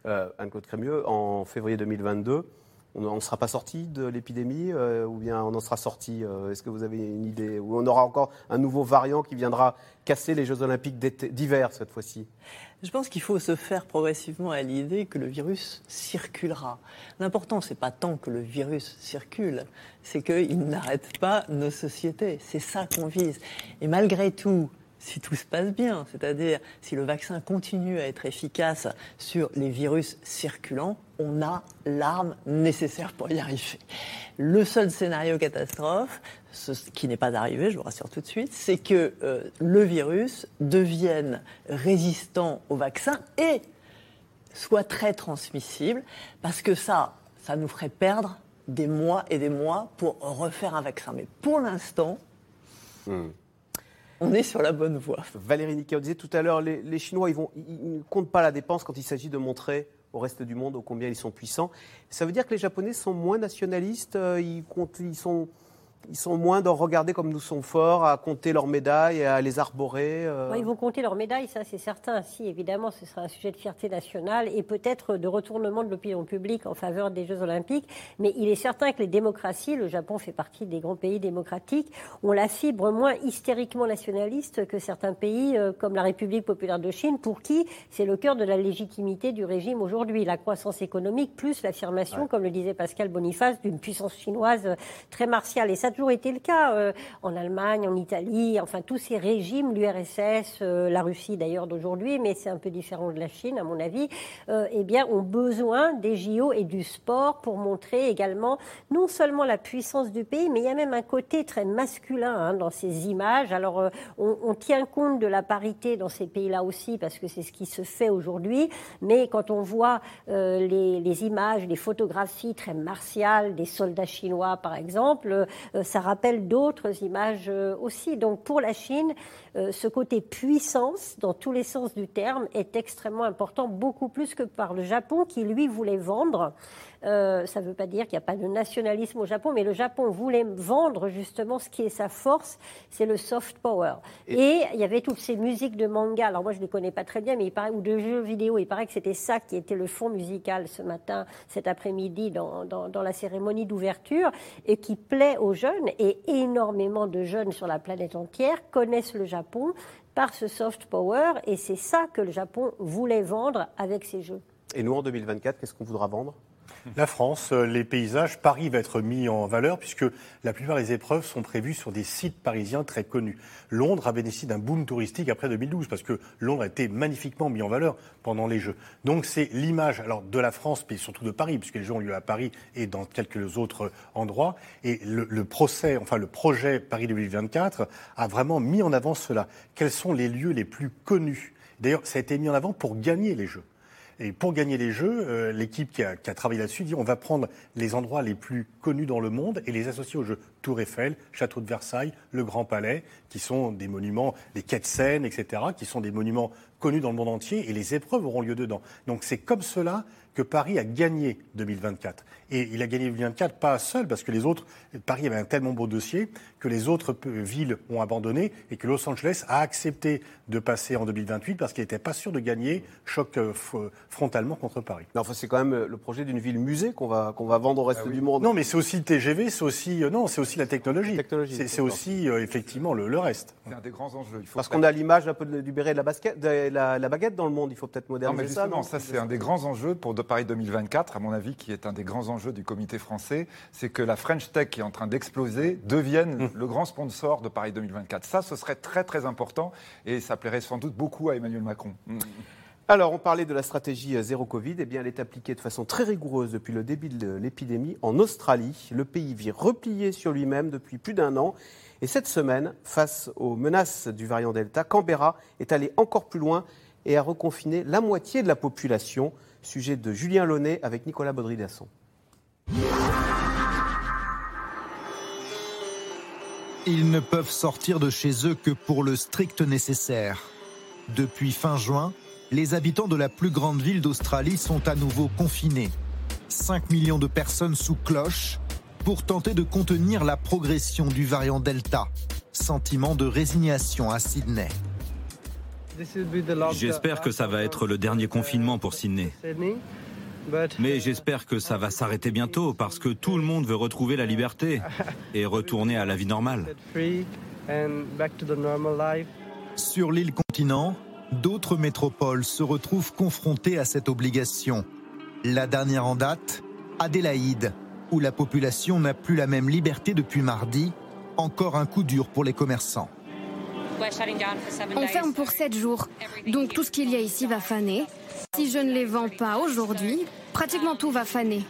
Euh, Anne-Claude Crémieux, en février 2022, on ne sera pas sorti de l'épidémie euh, ou bien on en sera sorti euh, Est-ce que vous avez une idée Ou on aura encore un nouveau variant qui viendra casser les Jeux Olympiques d'hiver cette fois-ci? Je pense qu'il faut se faire progressivement à l'idée que le virus circulera. L'important, c'est pas tant que le virus circule, c'est qu'il n'arrête pas nos sociétés. C'est ça qu'on vise. Et malgré tout, si tout se passe bien, c'est-à-dire si le vaccin continue à être efficace sur les virus circulants, on a l'arme nécessaire pour y arriver. Le seul scénario catastrophe, ce qui n'est pas arrivé, je vous rassure tout de suite, c'est que euh, le virus devienne résistant au vaccin et soit très transmissible, parce que ça, ça nous ferait perdre des mois et des mois pour refaire un vaccin. Mais pour l'instant, hmm on est sur la bonne voie. Valérie Niquet, on disait tout à l'heure, les, Chinois, ils, ne comptent pas la dépense quand il s'agit de montrer au reste du monde combien ils sont puissants. Ça veut dire que les Japonais sont moins nationalistes, euh, comptent, ils sont ils sont moins dans regarder comme nous sommes forts, à compter leurs médailles, à les arborer. Euh. ils vont compter leurs médailles, ça c'est certain. Si, évidemment, ce sera un sujet de fierté nationale et peut-être de retournement de l'opinion publique en faveur des Jeux Olympiques. Mais il est certain que les démocraties, le Japon fait partie des grands pays démocratiques, ont la fibre moins hystériquement nationaliste que certains pays euh, comme la République populaire de Chine, pour qui c'est le cœur de la légitimité du régime aujourd'hui. La croissance économique plus l'affirmation, comme le disait Pascal Boniface, d'une puissance chinoise très martiale. Et ça toujours été le cas euh, en Allemagne, en Italie, enfin tous ces régimes, l'URSS, euh, la Russie d'ailleurs d'aujourd'hui, mais c'est un peu différent de la Chine à mon avis, euh, eh bien ont besoin des JO et du sport pour montrer également non seulement la puissance du pays, mais il y a même un côté très masculin hein, dans ces images. Alors on, tient compte de la parité dans ces pays-là aussi parce que c'est ce qui se fait aujourd'hui, mais quand on voit les, images, les photographies très martiales des soldats chinois par exemple, ça rappelle d'autres images euh, aussi. Donc pour la Chine, euh, ce côté puissance, dans tous les sens du terme, est extrêmement important, beaucoup plus que par le Japon, qui lui voulait vendre euh, ça ne veut pas dire qu'il n'y a pas de nationalisme au Japon, mais le Japon voulait vendre justement ce qui est sa force, c'est le soft power. Et, il y avait toutes ces musiques de manga. Alors moi, je ne les connais pas très bien, mais il paraît, ou de jeux vidéo. Il paraît que c'était ça qui était le fond musical ce matin, cet après-midi, dans, dans la cérémonie d'ouverture, et qui plaît aux jeunes. Et énormément de jeunes sur la planète entière connaissent le Japon par ce soft power, et c'est ça que le Japon voulait vendre avec ses jeux. Et nous, en 2024, qu'est-ce qu'on voudra vendre? La France, euh, les paysages, Paris va être mis en valeur puisque la plupart des épreuves sont prévues sur des sites parisiens très connus. Londres a bénéficié d'un boom touristique après 2012 parce que Londres a été magnifiquement mis en valeur pendant les Jeux. Donc c'est l'image alors de la France, mais surtout de Paris, puisque les Jeux ont lieu à Paris et dans quelques autres endroits. Et le, le procès, enfin le projet Paris 2024 a vraiment mis en avant cela. Quels sont les lieux les plus connus? D'ailleurs, ça a été mis en avant pour gagner les Jeux. Et pour gagner les Jeux, euh, l'équipe qui a, travaillé là-dessus dit on va prendre les endroits les plus connus dans le monde et les associer aux Jeux. Tour Eiffel, Château de Versailles, le Grand Palais, qui sont des monuments, les quais de Seine, etc., qui sont des monuments connus dans le monde entier et les épreuves auront lieu dedans. Donc c'est comme cela que Paris a gagné 2024. Et il a gagné 2024 pas seul, parce que les autres, Paris avait un tellement beau dossier que les autres villes ont abandonné et que Los Angeles a accepté de passer en 2028 parce qu'il n'était pas sûr de gagner choc euh, frontalement contre Paris. Mais enfin, c'est quand même euh, le projet d'une ville musée qu'on va, qu'on va vendre au reste ah du monde. Non, mais c'est aussi le TGV, c'est aussi, euh, non, c'est aussi la technologie. c'est, aussi effectivement le, reste. C'est un des grands enjeux. Il faut parce qu'on a l'image un peu du béret de la, basket, de la, baguette dans le monde. Il faut peut-être moderniser non, mais justement, ça. ça, c'est un des grands enjeux pour de Paris 2024, à mon avis, qui est un des grands enjeux du comité français, c'est que la French Tech qui est en train d'exploser devienne mmh. le grand sponsor de Paris 2024. Ça, ce serait très très important et ça plairait sans doute beaucoup à Emmanuel Macron. Mmh. Alors, on parlait de la stratégie euh, zéro Covid. Eh bien, elle est appliquée de façon très rigoureuse depuis le début de l'épidémie en Australie. Le pays vit replié sur lui-même depuis plus d'un an. Et cette semaine, face aux menaces du variant Delta, Canberra est allé encore plus loin et a reconfiné la moitié de la population. Sujet de Julien Launay avec Nicolas Baudry-Dasson. Ils ne peuvent sortir de chez eux que pour le strict nécessaire. Depuis fin juin, les habitants de la plus grande ville d'Australie sont à nouveau confinés. 5 millions de personnes sous cloche pour tenter de contenir la progression du variant Delta. Sentiment de résignation à Sydney. J'espère que ça va être le dernier confinement pour Sydney. Mais j'espère que ça va s'arrêter bientôt parce que tout le monde veut retrouver la liberté et retourner à la vie normale. Sur l'île continent, d'autres métropoles se retrouvent confrontées à cette obligation. La dernière en date, Adélaïde, où la population n'a plus la même liberté depuis mardi, encore un coup dur pour les commerçants. On ferme pour 7 jours, donc tout ce qu'il y a ici va faner. Si je ne les vends pas aujourd'hui, pratiquement tout va faner.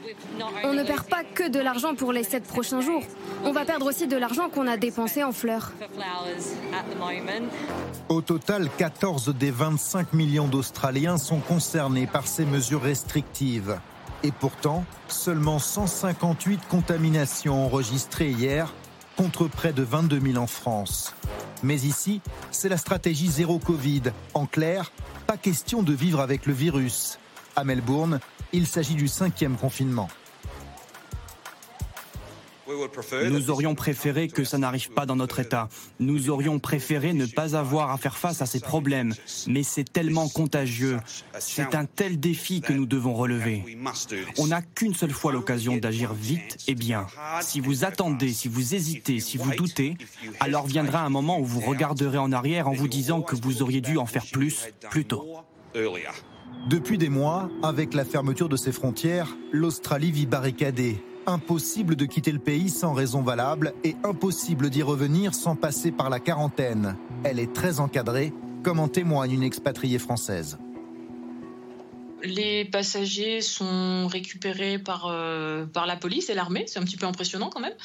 On ne perd pas que de l'argent pour les 7 prochains jours. On va perdre aussi de l'argent qu'on a dépensé en fleurs. Au total, 14 des 25 millions d'Australiens sont concernés par ces mesures restrictives. Et pourtant, seulement 158 contaminations enregistrées hier, contre près de 22 000 en France. Mais ici, c'est la stratégie zéro Covid. En clair, pas question de vivre avec le virus. À Melbourne, il s'agit du cinquième confinement. Nous aurions préféré que ça n'arrive pas dans notre État. Nous aurions préféré ne pas avoir à faire face à ces problèmes. Mais c'est tellement contagieux. C'est un tel défi que nous devons relever. On n'a qu'une seule fois l'occasion d'agir vite et bien. Si vous attendez, si vous hésitez, si vous doutez, alors viendra un moment où vous regarderez en arrière en vous disant que vous auriez dû en faire plus plus tôt. Depuis des mois, avec la fermeture de ses frontières, l'Australie vit barricadée. Impossible de quitter le pays sans raison valable et impossible d'y revenir sans passer par la quarantaine. Elle est très encadrée, comme en témoigne une expatriée française. Les passagers sont récupérés par, euh, la police et l'armée, c'est un petit peu impressionnant quand même.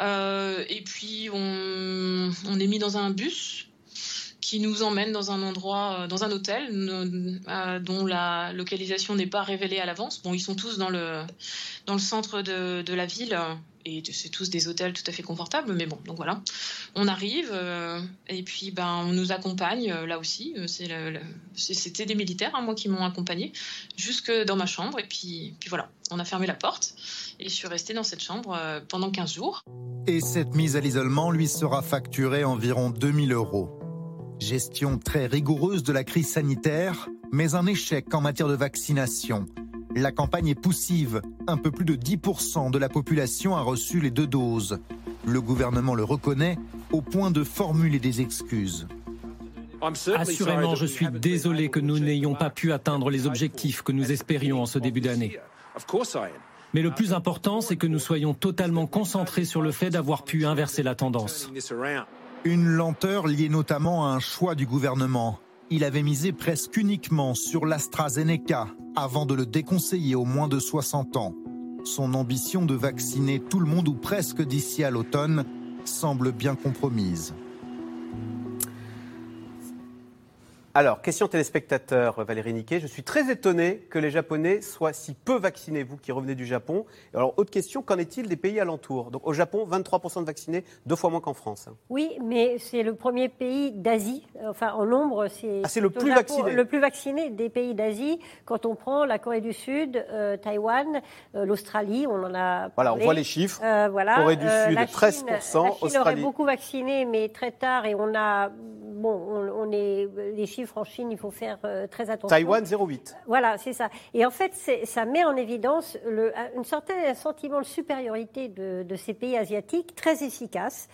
Euh, et puis on est mis dans un bus qui nous emmène dans un endroit, euh, dans un hôtel euh, dont la localisation n'est pas révélée à l'avance. Bon, ils sont tous dans le, dans le centre de, la ville et c'est tous des hôtels tout à fait confortables, mais bon, donc voilà. On arrive euh, et puis ben, on nous accompagne là aussi. C'était des militaires, hein, moi, qui m'ont accompagné jusque dans ma chambre et puis, puis voilà, on a fermé la porte et je suis restée dans cette chambre pendant 15 jours. Et cette mise à l'isolement lui sera facturée environ 2000 euros. Gestion très rigoureuse de la crise sanitaire, mais un échec en matière de vaccination. La campagne est poussive. Un peu plus de 10% de la population a reçu les deux doses. Le gouvernement le reconnaît au point de formuler des excuses. Assurément, je suis désolé que nous n'ayons pas pu atteindre les objectifs que nous espérions en ce début d'année. Mais le plus important, c'est que nous soyons totalement concentrés sur le fait d'avoir pu inverser la tendance. Une lenteur liée notamment à un choix du gouvernement. Il avait misé presque uniquement sur l'AstraZeneca avant de le déconseiller aux moins de 60 ans. Son ambition de vacciner tout le monde ou presque d'ici à l'automne semble bien compromise. Alors, question téléspectateur, Valérie Niquet. Je suis très étonné que les Japonais soient si peu vaccinés, vous qui revenez du Japon. Alors, autre question, qu'en est-il des pays alentours? Donc, au Japon, 23% de vaccinés, deux fois moins qu'en France. Oui, mais c'est le premier pays d'Asie. Enfin, en nombre, c'est ah, le plus vacciné. Le plus vacciné des pays d'Asie. Quand on prend la Corée du Sud, euh, Taïwan, euh, l'Australie, on en a. Voilà, on voit les chiffres. Euh, voilà. Corée du Sud, la 13%. la Chine Australie. aurait beaucoup vacciné, mais très tard, et on a. Bon, on, on est. Les chiffres en Chine, il faut faire euh, très attention. Taïwan 0,8. Voilà, c'est ça. Et en fait, ça met en évidence le, une certaine sentiment de supériorité de, de ces pays asiatiques, très efficaces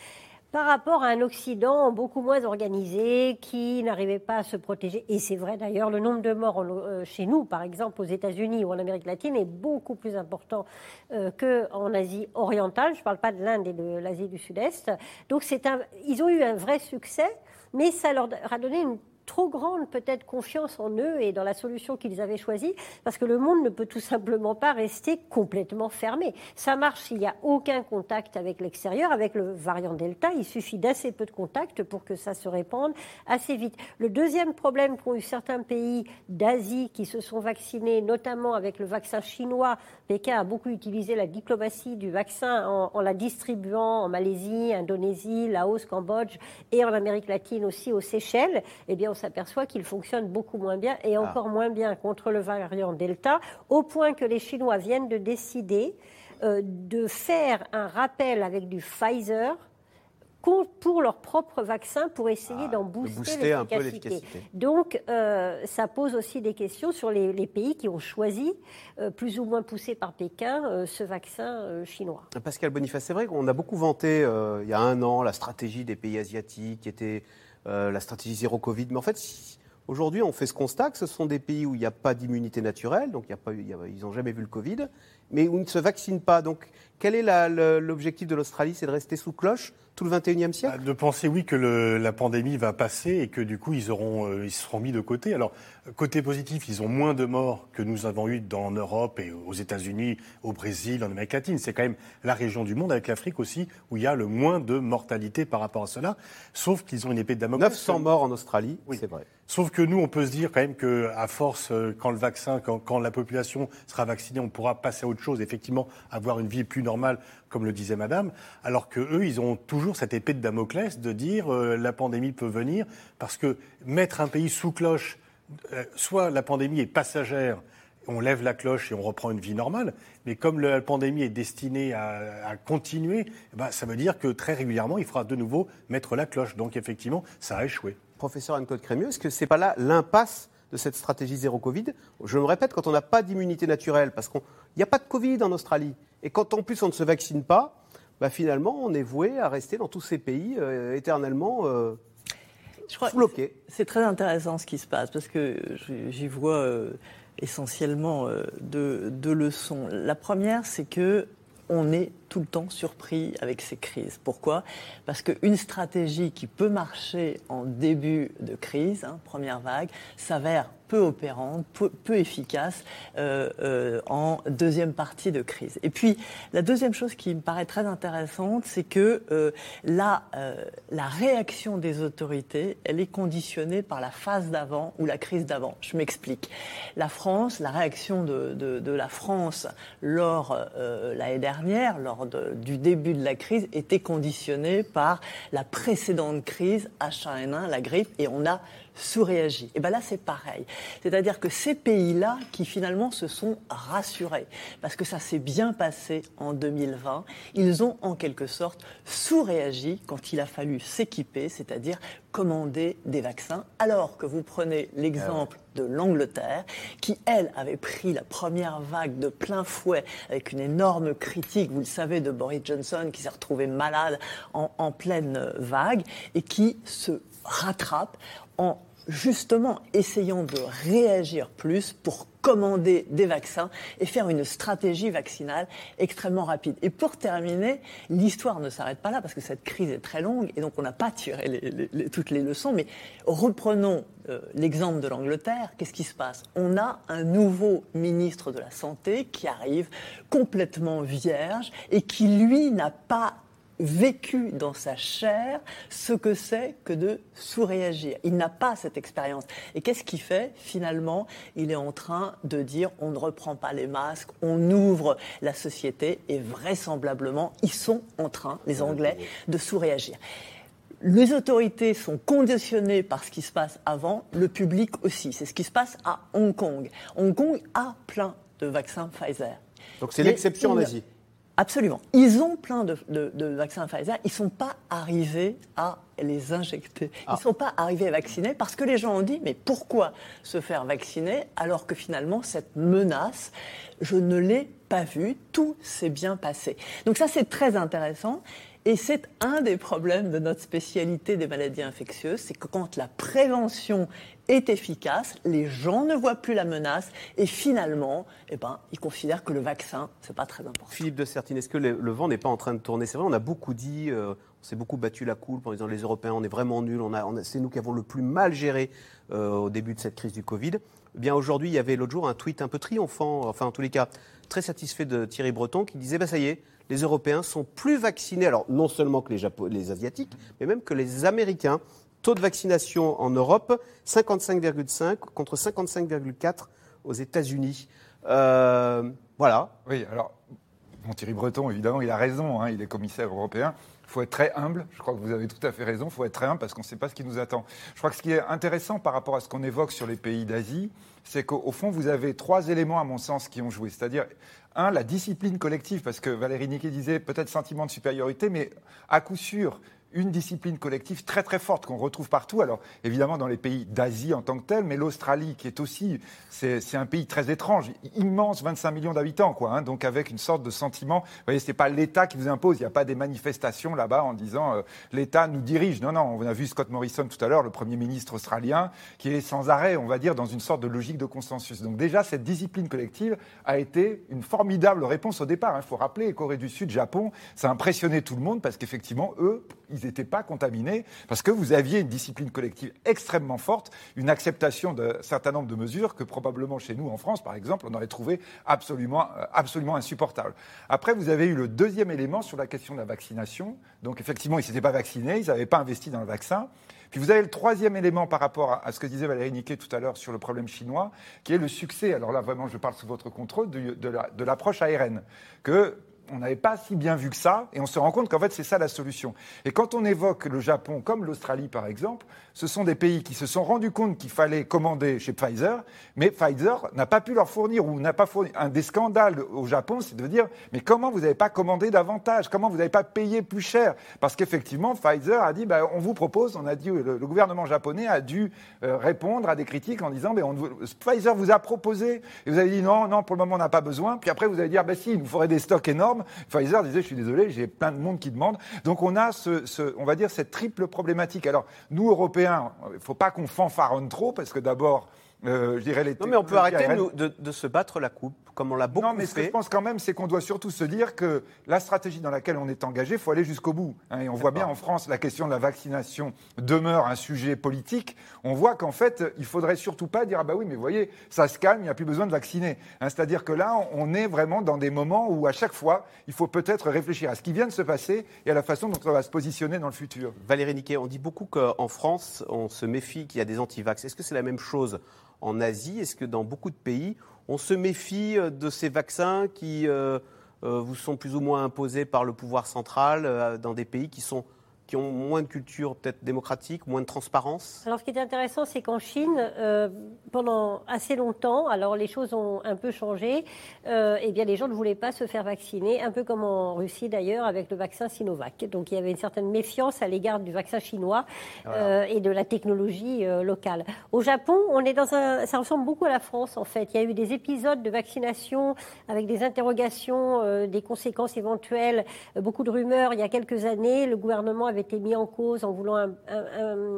par rapport à un Occident beaucoup moins organisé, qui n'arrivait pas à se protéger. Et c'est vrai d'ailleurs, le nombre de morts euh, chez nous, par exemple aux États-Unis ou en Amérique latine, est beaucoup plus important euh, qu'en Asie orientale. Je ne parle pas de l'Inde et de l'Asie du Sud-Est. Donc un, ils ont eu un vrai succès, mais ça leur a donné une trop grande peut-être confiance en eux et dans la solution qu'ils avaient choisie, parce que le monde ne peut tout simplement pas rester complètement fermé. Ça marche s'il n'y a aucun contact avec l'extérieur. Avec le variant Delta, il suffit d'assez peu de contacts pour que ça se répande assez vite. Le deuxième problème qu'ont eu certains pays d'Asie qui se sont vaccinés, notamment avec le vaccin chinois, Pékin a beaucoup utilisé la diplomatie du vaccin en, en la distribuant en Malaisie, Indonésie, Laos, Cambodge et en Amérique latine aussi aux Seychelles. Eh bien, on s'aperçoit qu'il fonctionne beaucoup moins bien et ah. encore moins bien contre le variant Delta, au point que les Chinois viennent de décider euh, de faire un rappel avec du Pfizer pour leur propre vaccin pour essayer ah, d'en booster, l'efficacité. Donc, euh, ça pose aussi des questions sur les, pays qui ont choisi, euh, plus ou moins poussés par Pékin, ce vaccin chinois. Pascal Boniface, c'est vrai qu'on a beaucoup vanté il y a un an la stratégie des pays asiatiques, qui était la stratégie zéro Covid. Mais en fait, Aujourd'hui, on fait ce constat que ce sont des pays où il n'y a pas d'immunité naturelle, donc a pas, ils n'ont jamais vu le Covid, mais où ils ne se vaccinent pas. Donc, quel est l'objectif de l'Australie C'est de rester sous cloche tout le 21e siècle? Bah, De penser, oui, que la pandémie va passer et que du coup, ils, auront, euh, ils seront mis de côté. Alors, côté positif, ils ont moins de morts que nous avons eu dans Europe et aux États-Unis, au Brésil, en Amérique latine. C'est quand même la région du monde, avec l'Afrique aussi, où il y a le moins de mortalité par rapport à cela. Sauf qu'ils ont une épée de Damoclès. 900 morts en Australie, oui. c'est vrai. Sauf que nous, on peut se dire quand même qu'à force, euh, quand le vaccin, quand, la population sera vaccinée, on pourra passer à autre chose, effectivement, avoir une vie plus normale, comme le disait Madame. Alors que eux, ils ont toujours cette épée de Damoclès de dire euh, la pandémie peut venir, parce que mettre un pays sous cloche, euh, soit la pandémie est passagère, on lève la cloche et on reprend une vie normale. Mais comme la pandémie est destinée à, continuer, eh ben, ça veut dire que très régulièrement, il faudra de nouveau mettre la cloche. Donc effectivement, ça a échoué professeur Anne-Claude Crémieux, est-ce que ce n'est pas là l'impasse de cette stratégie zéro Covid? Je me répète, quand on n'a pas d'immunité naturelle, parce qu'il n'y a pas de Covid en Australie, et quand en plus on ne se vaccine pas, bah finalement on est voué à rester dans tous ces pays euh, éternellement euh, bloqués. C'est très intéressant ce qui se passe, parce que j'y vois euh, essentiellement deux, deux, leçons. La première, c'est que on est tout le temps surpris avec ces crises. Pourquoi? Parce qu'une stratégie qui peut marcher en début de crise, hein, première vague, s'avère peu opérante, peu, efficace euh, euh, en deuxième partie de crise. Et puis, la deuxième chose qui me paraît très intéressante, c'est que euh, la, réaction des autorités, elle est conditionnée par la phase d'avant ou la crise d'avant. Je m'explique. La France, la réaction de, de, de la France lors l'année dernière, lors du début de la crise, était conditionnée par la précédente crise H1N1, la grippe, et on a sous-réagi. Et bien là, c'est pareil. C'est-à-dire que ces pays-là qui finalement se sont rassurés, parce que ça s'est bien passé en 2020, ils ont en quelque sorte sous-réagi quand il a fallu s'équiper, c'est-à-dire commander des vaccins, alors que vous prenez l'exemple de l'Angleterre, qui, elle, avait pris la première vague de plein fouet avec une énorme critique, vous le savez, de Boris Johnson, qui s'est retrouvé malade en, en pleine vague, et qui se rattrape en justement essayons de réagir plus pour commander des vaccins et faire une stratégie vaccinale extrêmement rapide. Et pour terminer, l'histoire ne s'arrête pas là parce que cette crise est très longue et donc on n'a pas tiré toutes les leçons. Mais reprenons euh, l'exemple de l'Angleterre. Qu'est-ce qui se passe? On a un nouveau ministre de la Santé qui arrive complètement vierge et qui, lui, n'a pas vécu dans sa chair ce que c'est que de sous-réagir. Il n'a pas cette expérience. Et qu'est-ce qu'il fait Finalement, il est en train de dire on ne reprend pas les masques, on ouvre la société et vraisemblablement, ils sont en train, les Anglais, de sous-réagir. Les autorités sont conditionnées par ce qui se passe avant, le public aussi. C'est ce qui se passe à Hong Kong. Hong Kong a plein de vaccins Pfizer. Donc c'est l'exception en Asie Absolument. Ils ont plein de, vaccins Pfizer. Ils ne sont pas arrivés à les injecter. Ils ne ah. sont pas arrivés à vacciner parce que les gens ont dit mais pourquoi se faire vacciner alors que finalement cette menace, je ne l'ai pas vue, tout s'est bien passé. Donc ça c'est très intéressant. Et c'est un des problèmes de notre spécialité des maladies infectieuses, c'est que quand la prévention est efficace, les gens ne voient plus la menace et finalement, eh ben, ils considèrent que le vaccin, c'est pas très important. Philippe de Sertine, est-ce que le, vent n'est pas en train de tourner? C'est vrai, on a beaucoup dit, euh, on s'est beaucoup battu la coule en disant les Européens, on est vraiment nuls, on a, c'est nous qui avons le plus mal géré euh, au début de cette crise du Covid. Eh bien aujourd'hui, il y avait l'autre jour un tweet un peu triomphant, enfin en tous les cas très satisfait de Thierry Breton qui disait bah, ça y est, les Européens sont plus vaccinés, alors non seulement que les, Asiatiques, mais même que les Américains. Taux de vaccination en Europe, 55,5 contre 55,4 aux États-Unis. Euh, voilà. Oui, alors, bon, Thierry Breton, évidemment, il a raison, hein, il est commissaire européen. Il faut être très humble, je crois que vous avez tout à fait raison, il faut être très humble parce qu'on ne sait pas ce qui nous attend. Je crois que ce qui est intéressant par rapport à ce qu'on évoque sur les pays d'Asie, c'est qu'au fond, vous avez trois éléments, à mon sens, qui ont joué. C'est-à-dire, un, la discipline collective, parce que Valérie Niquet disait peut-être sentiment de supériorité, mais à coup sûr, une discipline collective très très forte qu'on retrouve partout. Alors évidemment dans les pays d'Asie en tant que tel, mais l'Australie qui est aussi, c'est un pays très étrange, immense, 25 millions d'habitants, quoi. Hein, donc avec une sorte de sentiment, vous voyez, c'est pas l'État qui vous impose, il n'y a pas des manifestations là-bas en disant euh, l'État nous dirige. Non, non, on a vu Scott Morrison tout à l'heure, le Premier ministre australien, qui est sans arrêt, on va dire, dans une sorte de logique de consensus. Donc déjà cette discipline collective a été une formidable réponse au départ. Il faut rappeler, Corée du Sud, Japon, ça a impressionné tout le monde parce qu'effectivement, eux, n'étaient pas contaminés parce que vous aviez une discipline collective extrêmement forte, une acceptation d'un certain nombre de mesures que probablement chez nous en France, par exemple, on aurait trouvé absolument, euh, absolument insupportable. Après, vous avez eu le deuxième élément sur la question de la vaccination. Donc effectivement, ils ne s'étaient pas vaccinés, ils n'avaient pas investi dans le vaccin. Puis vous avez le troisième élément par rapport à, ce que disait Valérie Niquet tout à l'heure sur le problème chinois, qui est le succès, alors là vraiment je parle sous votre contrôle, de, l'approche ARN. Que on n'avait pas si bien vu que ça, et on se rend compte qu'en fait, c'est ça la solution. Et quand on évoque le Japon, comme l'Australie par exemple, ce sont des pays qui se sont rendus compte qu'il fallait commander chez Pfizer, mais Pfizer n'a pas pu leur fournir ou n'a pas fourni. Un des scandales au Japon, c'est de dire mais comment vous n'avez pas commandé davantage? Comment vous n'avez pas payé plus cher? Parce qu'effectivement, Pfizer a dit bah, on vous propose, on a dit le, gouvernement japonais a dû euh, répondre à des critiques en disant mais on, Pfizer vous a proposé et vous avez dit non, non, pour le moment on n'a pas besoin. Puis après vous allez dire bah si, il nous faudrait des stocks énormes. Pfizer disait je suis désolé, j'ai plein de monde qui demande. Donc on a ce, on va dire cette triple problématique. Alors nous Européens il ne faut pas qu'on fanfaronne trop, parce que d'abord, euh, je dirais les. Non, mais on peut arrêter de, se battre la coupe, comme on l'a beaucoup fait. Non, mais ce que je pense quand même, c'est qu'on doit surtout se dire que la stratégie dans laquelle on est engagé, il faut aller jusqu'au bout. Hein. et on voit bien en France, la question de la vaccination demeure un sujet politique. On voit qu'en fait, il faudrait surtout pas dire ah bah oui, mais vous voyez, ça se calme, il n'y a plus besoin de vacciner. Hein. C'est-à-dire que là, on est vraiment dans des moments où à chaque fois, il faut peut-être réfléchir à ce qui vient de se passer et à la façon dont on va se positionner dans le futur. Valérie Niquet, on dit beaucoup qu'en France, on se méfie qu'il y a des antivax. Est-ce que c'est la même chose en Asie? Est-ce que dans beaucoup de pays, on se méfie euh, de ces vaccins qui euh, euh, vous sont plus ou moins imposés par le pouvoir central dans des pays qui sont qui ont moins de culture peut-être démocratique, moins de transparence Alors ce qui est intéressant, c'est qu'en Chine, euh, pendant assez longtemps, alors les choses ont un peu changé, euh, eh bien les gens ne voulaient pas se faire vacciner, un peu comme en Russie d'ailleurs avec le vaccin Sinovac. Donc il y avait une certaine méfiance à l'égard du vaccin chinois euh, et de la technologie euh, locale. Au Japon, on est dans un, ça ressemble beaucoup à la France en fait. Il y a eu des épisodes de vaccination avec des interrogations, des conséquences éventuelles, beaucoup de rumeurs. Il y a quelques années, le gouvernement avait été mis en cause en voulant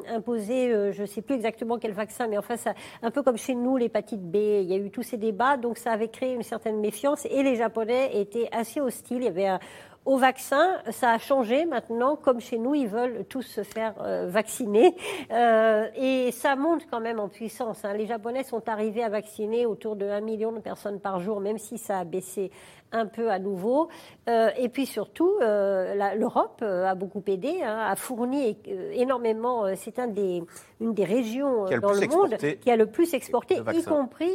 imposer, euh, je ne sais plus exactement quel vaccin, mais enfin, un peu comme chez nous, l'hépatite B. Il y a eu tous ces débats, donc ça avait créé une certaine méfiance et les Japonais étaient assez hostiles. Avait au vaccin, ça a changé maintenant. Comme chez nous, ils veulent tous se faire euh, vacciner. Euh, et ça monte quand même en puissance. Hein. Les Japonais sont arrivés à vacciner autour de 1 million de personnes par jour, même si ça a baissé un peu à nouveau. Euh, et puis surtout, l'Europe a beaucoup aidé, hein, a fourni énormément. C'est un des, une des régions dans le monde qui a le plus exporté, y compris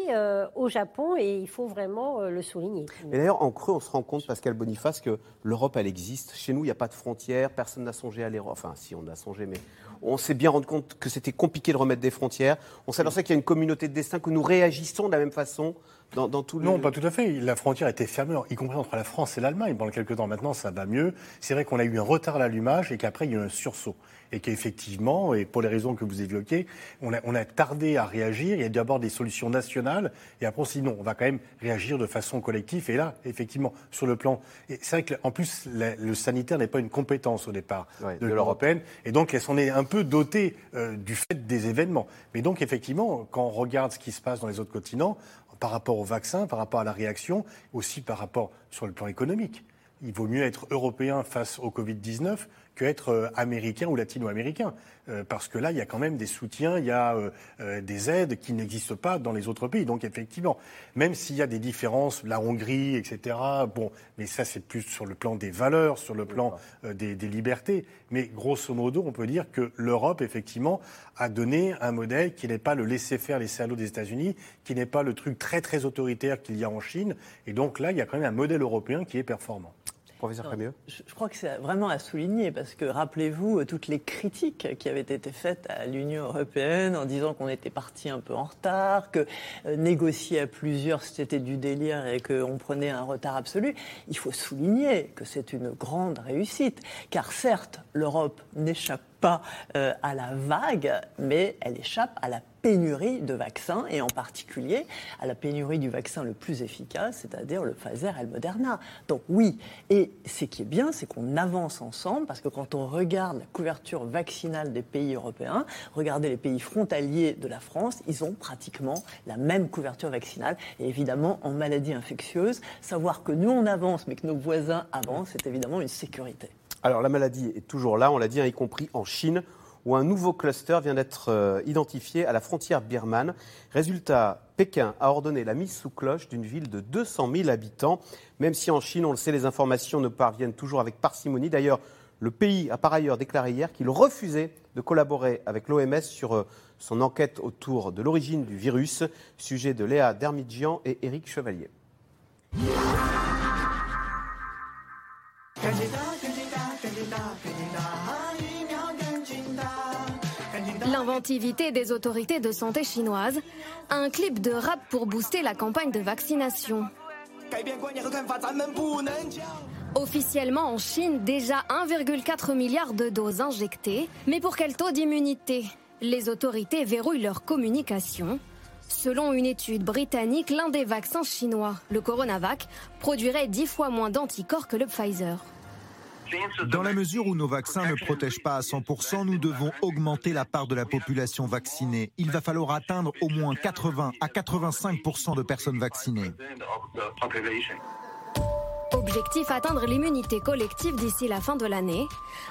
au Japon. Et il faut vraiment le souligner. Et d'ailleurs, en creux, on se rend compte, Pascal Boniface, que le l'Europe, elle existe. Chez nous, il n'y a pas de frontières, personne n'a songé à les... Enfin, si, on a songé, mais on s'est bien rendu compte que c'était compliqué de remettre des frontières. On sait dans ça qu'il y a une communauté de destin, que nous réagissons de la même façon dans, dans. Non, pas tout à fait. La frontière était fermée, y compris entre la France et l'Allemagne pendant quelques temps. Maintenant, ça va mieux. C'est vrai qu'on a eu un retard à l'allumage et qu'après, il y a eu un sursaut et qu'effectivement, et pour les raisons que vous évoquez, on a, on a, tardé à réagir. Il y a d'abord des solutions nationales, et après, sinon, on va quand même réagir de façon collective. Et là, effectivement, sur le plan, c'est vrai qu'en plus, le sanitaire n'est pas une compétence au départ de, l'Européenne, européenne, et donc elle s'en est un peu dotée euh, du fait des événements. Mais donc, effectivement, quand on regarde ce qui se passe dans les autres continents, par rapport au vaccin, par rapport à la réaction, aussi par rapport sur le plan économique. Il vaut mieux être européen face au Covid-19 qu'être euh, américain ou latino-américain. Euh, parce que là, il y a quand même des soutiens, il y a euh, des aides qui n'existent pas dans les autres pays. Donc effectivement, même s'il y a des différences, la Hongrie, etc., bon, mais ça c'est plus sur le plan des valeurs, sur le plan des, des, libertés. Mais grosso modo, on peut dire que l'Europe, effectivement, a donné un modèle qui n'est pas le laisser-faire, laisser à l'eau des États-Unis, qui n'est pas le truc très très autoritaire qu'il y a en Chine. Et donc là, il y a quand même un modèle européen qui est performant. Professeur je, je, crois que c'est vraiment à souligner parce que rappelez-vous euh, toutes les critiques qui avaient été faites à l'Union européenne en disant qu'on était parti un peu en retard, que euh, négocier à plusieurs c'était du délire et qu'on prenait un retard absolu. Il faut souligner que c'est une grande réussite car certes l'Europe n'échappe pas euh, à la vague, mais elle échappe à la pénurie de vaccins et en particulier à la pénurie du vaccin le plus efficace, c'est-à-dire le Pfizer et le Moderna. Donc oui, et ce qui est bien, c'est qu'on avance ensemble parce que quand on regarde la couverture vaccinale des pays européens, regardez les pays frontaliers de la France, ils ont pratiquement la même couverture vaccinale. Et évidemment, en maladies infectieuses, savoir que nous on avance mais que nos voisins avancent, c'est évidemment une sécurité. Alors la maladie est toujours là, on l'a dit, hein, y compris en Chine, où un nouveau cluster vient d'être euh, identifié à la frontière birmane. Résultat, Pékin a ordonné la mise sous cloche d'une ville de 200 000 habitants, même si en Chine, on le sait, les informations ne parviennent toujours avec parcimonie. D'ailleurs, le pays a par ailleurs déclaré hier qu'il refusait de collaborer avec l'OMS sur euh, son enquête autour de l'origine du virus. Sujet de Léa Dermidjian et Éric Chevalier. Des autorités de santé chinoises, un clip de rap pour booster la campagne de vaccination. Officiellement en Chine, déjà 1,4 milliard de doses injectées, mais pour quel taux d'immunité? Les autorités verrouillent leur communication. Selon une étude britannique, l'un des vaccins chinois, le Coronavac, produirait 10 fois moins d'anticorps que le Pfizer. Dans la mesure où nos vaccins ne protègent pas à 100%, nous devons augmenter la part de la population vaccinée. Il va falloir atteindre au moins 80 à 85% de personnes vaccinées. Objectif atteindre l'immunité collective d'ici la fin de l'année.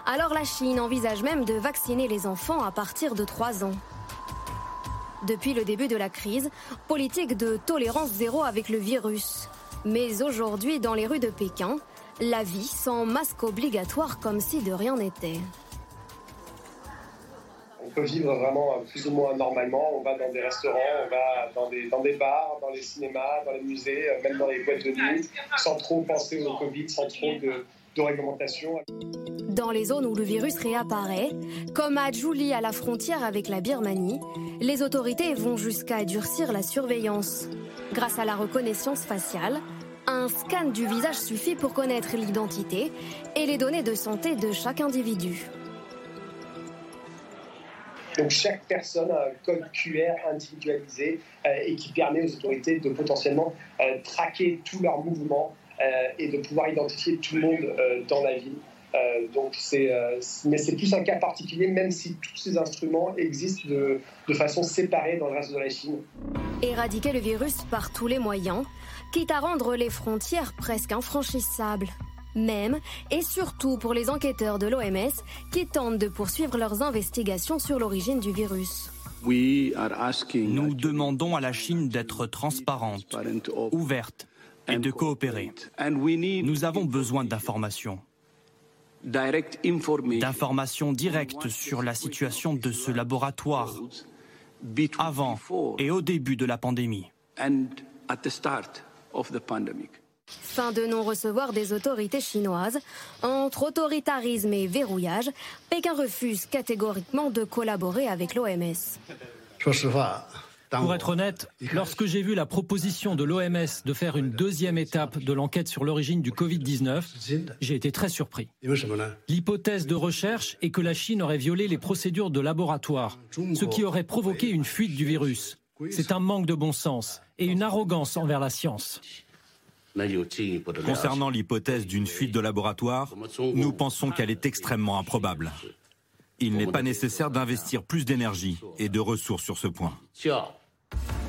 Alors la Chine envisage même de vacciner les enfants à partir de 3 ans. Depuis le début de la crise, politique de tolérance zéro avec le virus. Mais aujourd'hui, dans les rues de Pékin, la vie sans masque obligatoire comme si de rien n'était. On peut vivre vraiment plus ou moins normalement. On va dans des restaurants, on va dans des, dans des bars, dans les cinémas, dans les musées, euh, même dans les boîtes de nuit, sans trop penser au Covid, sans trop de, de réglementation. Dans les zones où le virus réapparaît, comme à Julie à la frontière avec la Birmanie, les autorités vont jusqu'à durcir la surveillance. Grâce à la reconnaissance faciale, un scan du visage suffit pour connaître l'identité et les données de santé de chaque individu. Donc chaque personne a un code QR individualisé euh, et qui permet aux autorités de potentiellement euh, traquer tous leurs mouvements euh, et de pouvoir identifier tout le monde dans la ville. donc c'est, mais c'est plus un cas particulier, même si tous ces instruments existent de, de façon séparée dans le reste de la Chine. Éradiquer le virus par tous les moyens, quitte à rendre les frontières presque infranchissables. Même et surtout pour les enquêteurs de l'OMS qui tentent de poursuivre leurs investigations sur l'origine du virus. Nous demandons à la Chine d'être transparente, ouverte et de coopérer. Nous avons besoin d'informations. D'informations directes sur la situation de ce laboratoire avant et au début de la pandémie. Fin de non-recevoir des autorités chinoises. Entre autoritarisme et verrouillage, Pékin refuse catégoriquement de collaborer avec l'OMS. Pour être honnête, lorsque j'ai vu la proposition de l'OMS de faire une deuxième étape de l'enquête sur l'origine du Covid-19, j'ai été très surpris. L'hypothèse de recherche est que la Chine aurait violé les procédures de laboratoire, ce qui aurait provoqué une fuite du virus. C'est un manque de bon sens et une arrogance envers la science. Concernant l'hypothèse d'une fuite de laboratoire, nous pensons qu'elle est extrêmement improbable. Il n'est pas nécessaire d'investir plus d'énergie et de ressources sur ce point.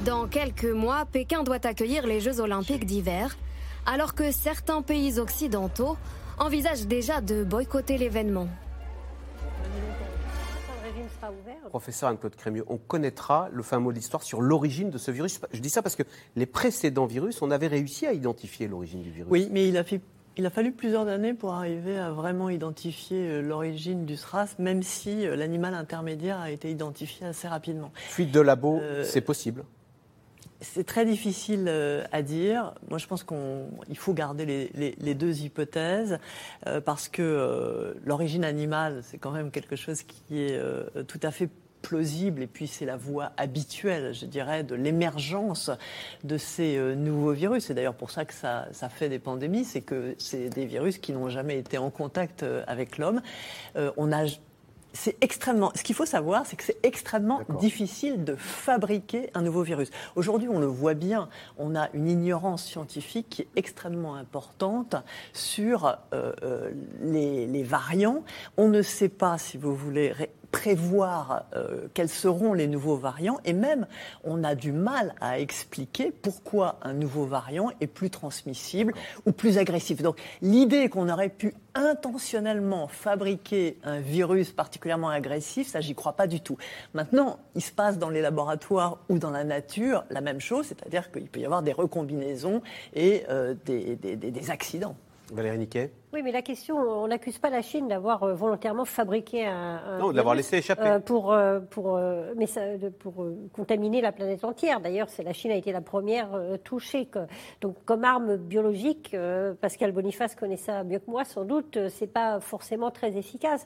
Dans quelques mois, Pékin doit accueillir les Jeux olympiques d'hiver, alors que certains pays occidentaux envisagent déjà de boycotter l'événement. Professeur Anne-Claude Crémieux, on connaîtra le fin mot de l'histoire sur l'origine de ce virus. Je dis ça parce que les précédents virus, on avait réussi à identifier l'origine du virus. Oui, mais il a, il a fallu plusieurs années pour arriver à vraiment identifier euh, l'origine du SRAS, même si euh, l'animal intermédiaire a été identifié assez rapidement. Fuite de labo, euh, c'est possible c'est très difficile à dire. Moi, je pense qu'il faut garder les, deux hypothèses parce que l'origine animale, c'est quand même quelque chose qui est tout à fait plausible et puis c'est la voie habituelle, je dirais, de l'émergence de ces euh, nouveaux virus. C'est d'ailleurs pour ça que ça, fait des pandémies, c'est que c'est des virus qui n'ont jamais été en contact euh, avec l'homme. Euh, on a c'est extrêmement. Ce qu'il faut savoir, c'est que c'est extrêmement difficile de fabriquer un nouveau virus. Aujourd'hui, on le voit bien, on a une ignorance scientifique qui est extrêmement importante sur les, les, variants. On ne sait pas, si vous voulez, prévoir euh, quels seront les nouveaux variants et même on a du mal à expliquer pourquoi un nouveau variant est plus transmissible ou plus agressif. Donc l'idée qu'on aurait pu intentionnellement fabriquer un virus particulièrement agressif, ça j'y crois pas du tout. Maintenant, il se passe dans les laboratoires ou dans la nature la même chose, c'est-à-dire qu'il peut y avoir des recombinaisons et euh, des, des accidents. Valérie Niquet oui, mais la question, on n'accuse pas la Chine d'avoir euh, volontairement fabriqué un. non, d'avoir laissé échapper. Euh, pour, euh, pour, mais ça, pour contaminer la planète entière. D'ailleurs, la Chine a été la première touchée. Donc, comme arme biologique, Pascal Boniface connaît ça mieux que moi, sans doute, c'est pas forcément très efficace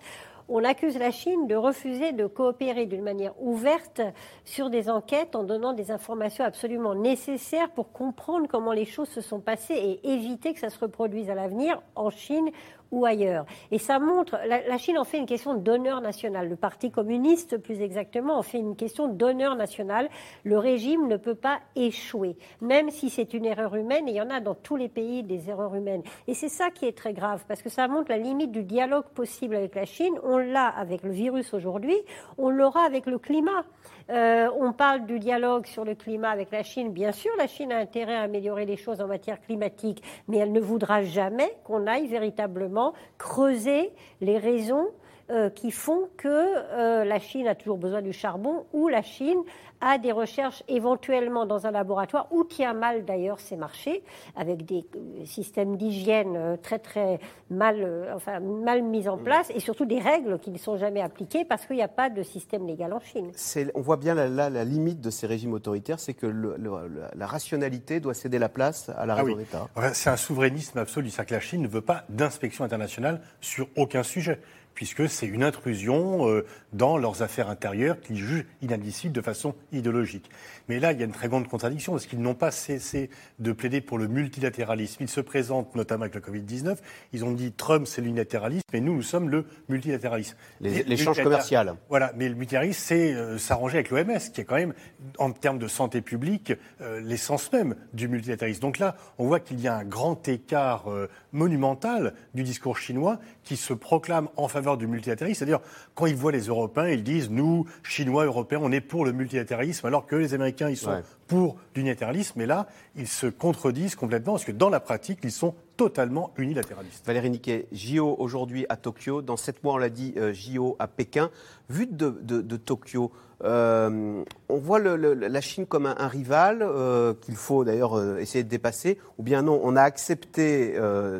on accuse la Chine de refuser de coopérer d'une manière ouverte sur des enquêtes en donnant des informations absolument nécessaires pour comprendre comment les choses se sont passées et éviter que ça se reproduise à l'avenir en Chine ou ailleurs. Et ça montre, la, Chine en fait une question d'honneur national. Le Parti communiste, plus exactement, en fait une question d'honneur national. Le régime ne peut pas échouer, même si c'est une erreur humaine, et il y en a dans tous les pays des erreurs humaines. Et c'est ça qui est très grave, parce que ça montre la limite du dialogue possible avec la Chine. On l'a avec le virus aujourd'hui, on l'aura avec le climat. Euh, on parle du dialogue sur le climat avec la Chine. Bien sûr, la Chine a intérêt à améliorer les choses en matière climatique, mais elle ne voudra jamais qu'on aille véritablement creuser les raisons euh, qui font que euh, la Chine a toujours besoin du charbon ou la Chine a des recherches éventuellement dans un laboratoire ou tient mal d'ailleurs ses marchés avec des euh, systèmes d'hygiène très très mal, enfin, mal mis en place et surtout des règles qui ne sont jamais appliquées parce qu'il n'y a pas de système légal en Chine. On voit bien là la, limite de ces régimes autoritaires, c'est que la rationalité doit céder la place à la ah raison d'État. C'est un souverainisme absolu, c'est que la Chine ne veut pas d'inspection internationale sur aucun sujet puisque c'est une intrusion euh, dans leurs affaires intérieures qu'ils jugent inadmissibles de façon idéologique. Mais là, il y a une très grande contradiction, parce qu'ils n'ont pas cessé de plaider pour le multilatéralisme. Ils se présentent, notamment avec le Covid-19, ils ont dit Trump, c'est l'unilatéralisme, et nous, nous sommes le multilatéralisme. L'échange commercial. Voilà, mais le multilatéralisme, c'est euh, s'arranger avec l'OMS, qui est quand même, en termes de santé publique, euh, l'essence même du multilatéralisme. Donc là, on voit qu'il y a un grand écart monumental du discours chinois qui se proclame en faveur du multilatéralisme. C'est-à-dire, quand ils voient les Européens, ils disent nous, Chinois, Européens, on est pour le multilatéralisme, alors que les Américains, ils sont pour l'unilatéralisme. Mais là, ils se contredisent complètement, parce que dans la pratique, ils sont totalement unilatéralistes. Valérie Niquet, JO aujourd'hui à Tokyo. Dans sept mois, on l'a dit, euh, JO à Pékin. Vu de, de Tokyo, euh, on voit la Chine comme un, rival euh, qu'il faut d'ailleurs euh, essayer de dépasser, ou bien non, on a accepté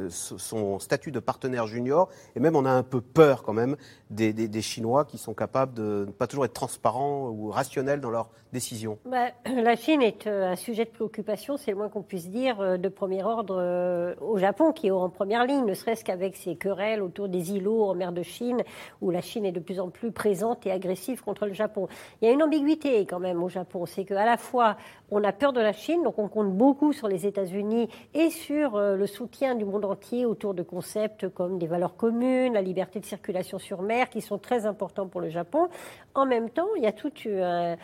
son statut de partenaire junior, et même on a un peu peur quand même des, Chinois qui sont capables de ne pas toujours être transparents ou rationnels dans leurs décisions. Bah, la Chine est un sujet de préoccupation, c'est le moins qu'on puisse dire, de premier ordre au Japon, qui est en première ligne, ne serait-ce qu'avec ces querelles autour des îlots en mer de Chine, où la Chine est de plus en plus présente et agressive contre le Japon. Il y a une ambiguïté quand même au Japon, c'est qu'à la fois on a peur de la Chine, donc on compte beaucoup sur les États-Unis et sur euh, le soutien du monde entier autour de concepts comme des valeurs communes, la liberté de circulation sur mer, qui sont très importants pour le Japon. En même temps, il y a tout un,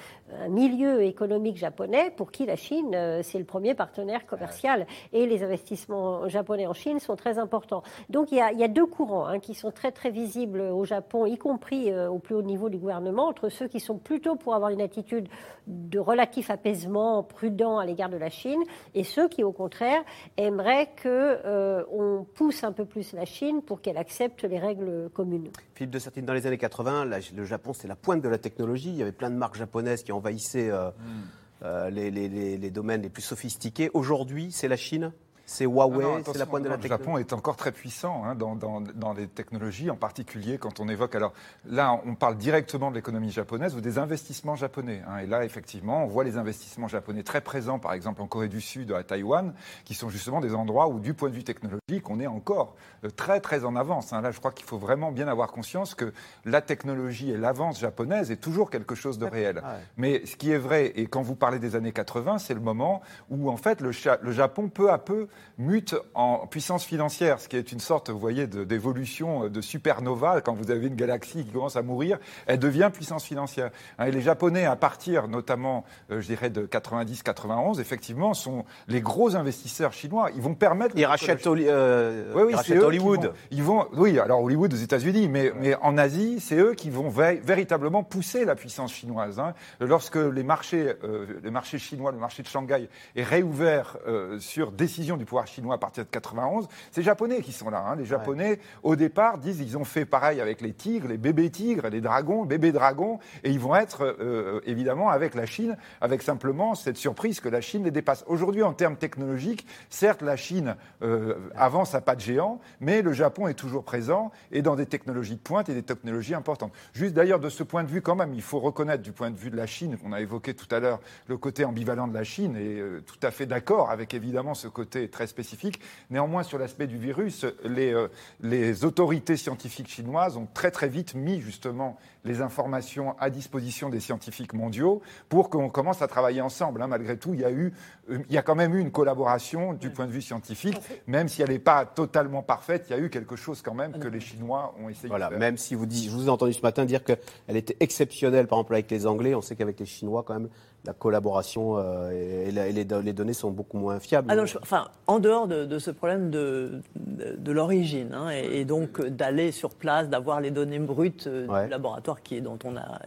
milieu économique japonais pour qui la Chine, euh, c'est le premier partenaire commercial et les investissements japonais en Chine sont très importants. Donc il y a, deux courants hein, qui sont très très visibles au Japon, y compris euh, au plus haut niveau du gouvernement, entre ceux qui sont plutôt pour avoir une attitude de relatif apaisement prudent à l'égard de la Chine et ceux qui, au contraire, aimeraient qu'on euh, pousse un peu plus la Chine pour qu'elle accepte les règles communes. Philippe de Sertine, dans les années 80, le Japon, c'est la pointe de la technologie. Il y avait plein de marques japonaises qui envahissaient euh, mm. euh, les, domaines les plus sophistiqués. Aujourd'hui, c'est la Chine? C'est Huawei, c'est la pointe de la technologie. Le Japon est encore très puissant hein, dans, dans, les technologies, en particulier quand on évoque. Alors là, on parle directement de l'économie japonaise ou des investissements japonais. Hein, et là, effectivement, on voit les investissements japonais très présents, par exemple en Corée du Sud, à Taïwan, qui sont justement des endroits où, du point de vue technologique, on est encore euh, très très en avance. Hein. Là, je crois qu'il faut vraiment bien avoir conscience que la technologie et l'avance japonaise est toujours quelque chose de réel. Mais ce qui est vrai, et quand vous parlez des années 80, c'est le moment où en fait le, le Japon peu à peu mute en puissance financière, ce qui est une sorte, vous voyez, d'évolution de, supernova. Quand vous avez une galaxie qui commence à mourir, elle devient puissance financière. Hein, et les Japonais, à partir notamment, euh, je dirais, de 90-91, effectivement, sont les gros investisseurs chinois. Ils vont permettre... Ils rachètent, euh, oui, oui, Hollywood. Ils vont, oui, alors Hollywood aux États-Unis, mais, mais en Asie, c'est eux qui vont véritablement pousser la puissance chinoise. Hein. Lorsque les marchés, euh, les marchés chinois, le marché de Shanghai est réouvert sur décision du pouvoir chinois à partir de 91. C'est les Japonais qui sont là. Hein. Les Japonais, au départ, disent ils ont fait pareil avec les tigres, les bébés tigres, les dragons, bébés dragons, et ils vont être euh, évidemment avec la Chine, avec simplement cette surprise que la Chine les dépasse. Aujourd'hui, en termes technologiques, certes, la Chine euh, avance à pas de géant, mais le Japon est toujours présent et dans des technologies de pointe et des technologies importantes. Juste d'ailleurs, de ce point de vue, quand même, il faut reconnaître du point de vue de la Chine, qu'on a évoqué tout à l'heure, le côté ambivalent de la Chine, et euh, tout à fait d'accord avec évidemment ce côté très spécifique. Néanmoins, sur l'aspect du virus, les, euh, les autorités scientifiques chinoises ont très très vite mis justement les informations à disposition des scientifiques mondiaux pour qu'on commence à travailler ensemble. Hein. Malgré tout, il y, a eu, euh, il y a quand même eu une collaboration du point de vue scientifique, même si elle n'est pas totalement parfaite, il y a eu quelque chose quand même que les Chinois ont essayé voilà, de faire. Même si vous dites, je vous ai entendu ce matin dire qu'elle était exceptionnelle, par exemple avec les Anglais, on sait qu'avec les Chinois quand même, la collaboration euh, et, les, données sont beaucoup moins fiables. Ah enfin, en dehors de, ce problème de, de, l'origine, hein, et, donc d'aller sur place, d'avoir les données brutes euh, du laboratoire qui est, dont on a,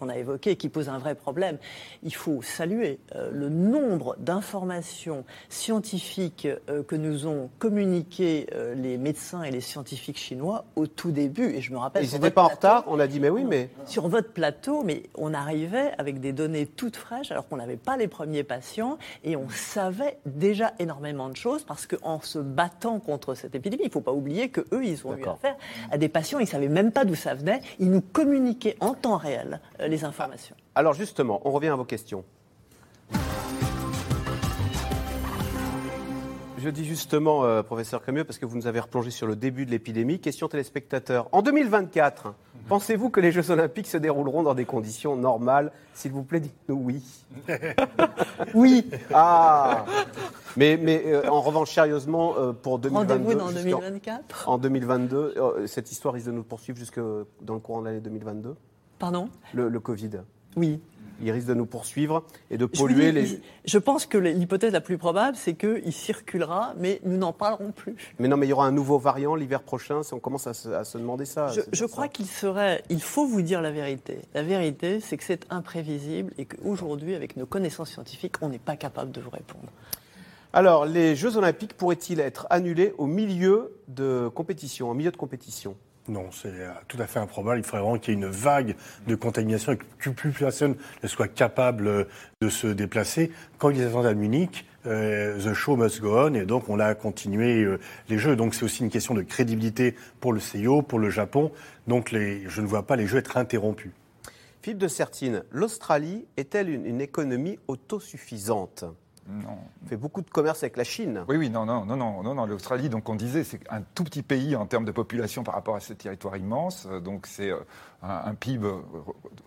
qu'on a évoqué, qui pose un vrai problème, il faut saluer euh, le nombre d'informations scientifiques que nous ont communiquées les médecins et les scientifiques chinois au tout début. Et je me rappelle. Ils n'étaient pas en retard, on a dit, mais oui, mais. Sur votre plateau, mais on arrivait avec des données toutes fraîche, alors qu'on n'avait pas les premiers patients, et on savait déjà énormément de choses, parce qu'en se battant contre cette épidémie, il ne faut pas oublier qu'eux, ils ont eu affaire à des patients, ils ne savaient même pas d'où ça venait, ils nous communiquaient en temps réel euh, les informations. Alors justement, on revient à vos questions. Je dis justement, euh, professeur Crémieux, parce que vous nous avez replongé sur le début de l'épidémie. Question téléspectateur. En 2024, pensez-vous que les Jeux Olympiques se dérouleront dans des conditions normales? S'il vous plaît, dites-nous oui. oui. Ah Mais, mais euh, en revanche, sérieusement, euh, pour 2022. Rendez-vous en 2024 En 2022, cette histoire risque de nous poursuivre jusque dans le courant de l'année 2022 Pardon le, le Covid. Oui il risque de nous poursuivre et de polluer les. Je pense que l'hypothèse la plus probable, c'est qu'il circulera, mais nous n'en parlerons plus. Mais non, mais il y aura un nouveau variant l'hiver prochain, si on commence à se, demander ça. Je, crois qu'il serait. Il faut vous dire la vérité. La vérité, c'est que c'est imprévisible et qu'aujourd'hui, avec nos connaissances scientifiques, on n'est pas capable de vous répondre. Alors, les Jeux Olympiques pourraient-ils être annulés au milieu de compétition, au milieu de compétition? Non, c'est euh, tout à fait improbable. Il faudrait vraiment qu'il y ait une vague de contamination et que plus personne ne soit capable euh, de se déplacer. Quand ils attendent à Munich, euh, the show must go on, et donc on a continué les Jeux. Donc c'est aussi une question de crédibilité pour le CIO, pour le Japon. Donc je ne vois pas les Jeux être interrompus. Philippe de Sertine, l'Australie est-elle une, économie autosuffisante? Fait beaucoup de commerce avec la Chine. Oui, oui, non, non, non, non, non, non. L'Australie, donc on disait, c'est un tout petit pays en termes de population par rapport à ce territoire immense. Donc c'est un, PIB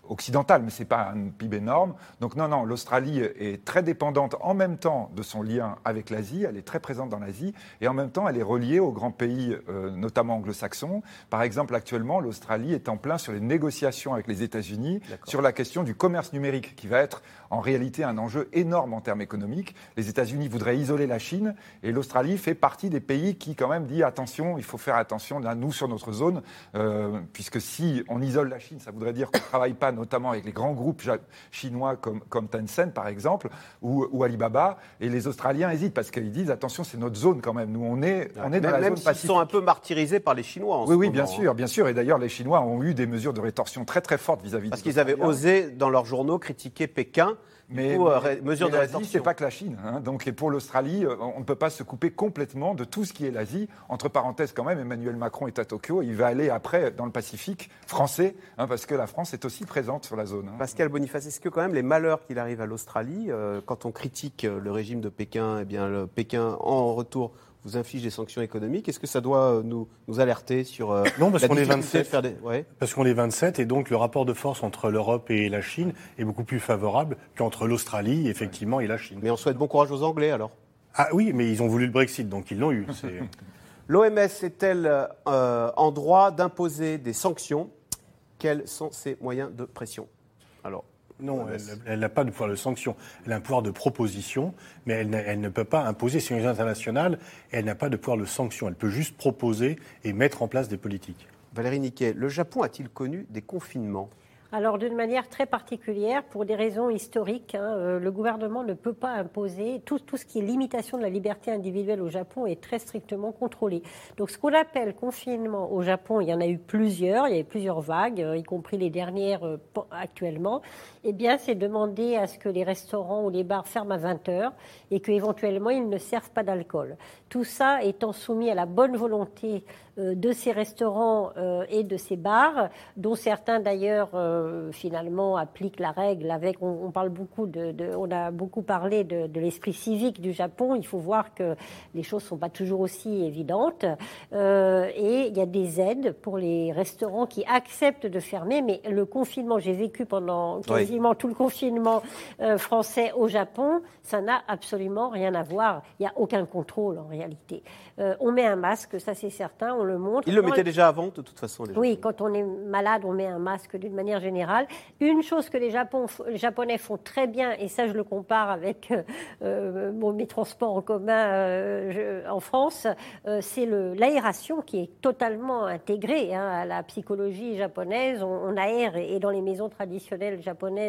occidental, mais c'est pas un PIB énorme. Donc non, non, l'Australie est très dépendante en même temps de son lien avec l'Asie. Elle est très présente dans l'Asie et en même temps, elle est reliée aux grands pays, notamment anglo-saxons. Par exemple, actuellement, l'Australie est en plein sur les négociations avec les États-Unis sur la question du commerce numérique, qui va être en réalité un enjeu énorme en termes économiques. Les États-Unis voudraient isoler la Chine et l'Australie fait partie des pays qui quand même dit attention, il faut faire attention là, nous sur notre zone, euh, puisque si on isole la Chine, ça voudrait dire qu'on ne travaille pas notamment avec les grands groupes chinois comme, comme Tencent par exemple ou, Alibaba, et les Australiens hésitent parce qu'ils disent attention, c'est notre zone quand même. Nous, on est, on est dans la zone Pacifique. Ils sont un peu martyrisés par les Chinois. En oui, ce oui, moment. bien sûr, bien sûr. Et d'ailleurs, les Chinois ont eu des mesures de rétorsion très très fortes vis-à-vis. Parce qu'ils avaient osé dans leurs journaux critiquer Pékin mais, coup, euh, mesure de l'Asie, c'est pas que la Chine. Hein. Donc, et pour l'Australie, euh, on ne peut pas se couper complètement de tout ce qui est l'Asie. Entre parenthèses, quand même, Emmanuel Macron est à Tokyo. Il va aller après dans le Pacifique français, hein, parce que la France est aussi présente sur la zone. Hein. Pascal Boniface, est-ce que quand même les malheurs qu'il arrive à l'Australie, euh, quand on critique le régime de Pékin, eh bien, le Pékin en retour vous inflige des sanctions économiques. Est-ce que ça doit nous, nous alerter sur euh, non parce qu'on est 27 faire des... ouais. parce qu'on est 27 et donc le rapport de force entre l'Europe et la Chine est beaucoup plus favorable qu'entre l'Australie effectivement et la Chine. Mais on souhaite bon courage aux Anglais alors. Ah oui, mais ils ont voulu le Brexit donc ils l'ont eu. L'OMS est-elle euh, en droit d'imposer des sanctions? Quels sont ses moyens de pression? Alors, non, elle n'a pas de pouvoir de sanction. Elle a un pouvoir de proposition, mais elle, elle ne peut pas imposer. C'est une internationale et elle n'a pas de pouvoir de sanction. Elle peut juste proposer et mettre en place des politiques. Valérie Niquet, le Japon a-t-il connu des confinements? Alors d'une manière très particulière, pour des raisons historiques, hein, euh, le gouvernement ne peut pas imposer tout, tout, ce qui est limitation de la liberté individuelle au Japon est très strictement contrôlé. Donc ce qu'on appelle confinement au Japon, il y en a eu plusieurs, il y a eu plusieurs vagues, euh, y compris les dernières euh, actuellement. Eh bien, c'est demander à ce que les restaurants ou les bars ferment à 20 heures et qu'éventuellement ils ne servent pas d'alcool. Tout ça étant soumis à la bonne volonté de ces restaurants et de ces bars, dont certains d'ailleurs finalement appliquent la règle avec. On, parle beaucoup de, on a beaucoup parlé de, l'esprit civique du Japon. Il faut voir que les choses sont pas toujours aussi évidentes. Euh, et il y a des aides pour les restaurants qui acceptent de fermer. Mais le confinement, j'ai vécu pendant quasiment tout le confinement euh, français au Japon, ça n'a absolument rien à voir. Il n'y a aucun contrôle en réalité. Euh, on met un masque, ça c'est certain, on le montre. Il le mettait déjà avant, de toute façon. Oui, quand on est malade, on met un masque d'une manière générale. Une chose que les, Japonais font très bien, et ça je le compare avec euh, euh, mes transports en commun en France, c'est l'aération qui est totalement intégrée hein, à la psychologie japonaise. On, aère et, dans les maisons traditionnelles japonaises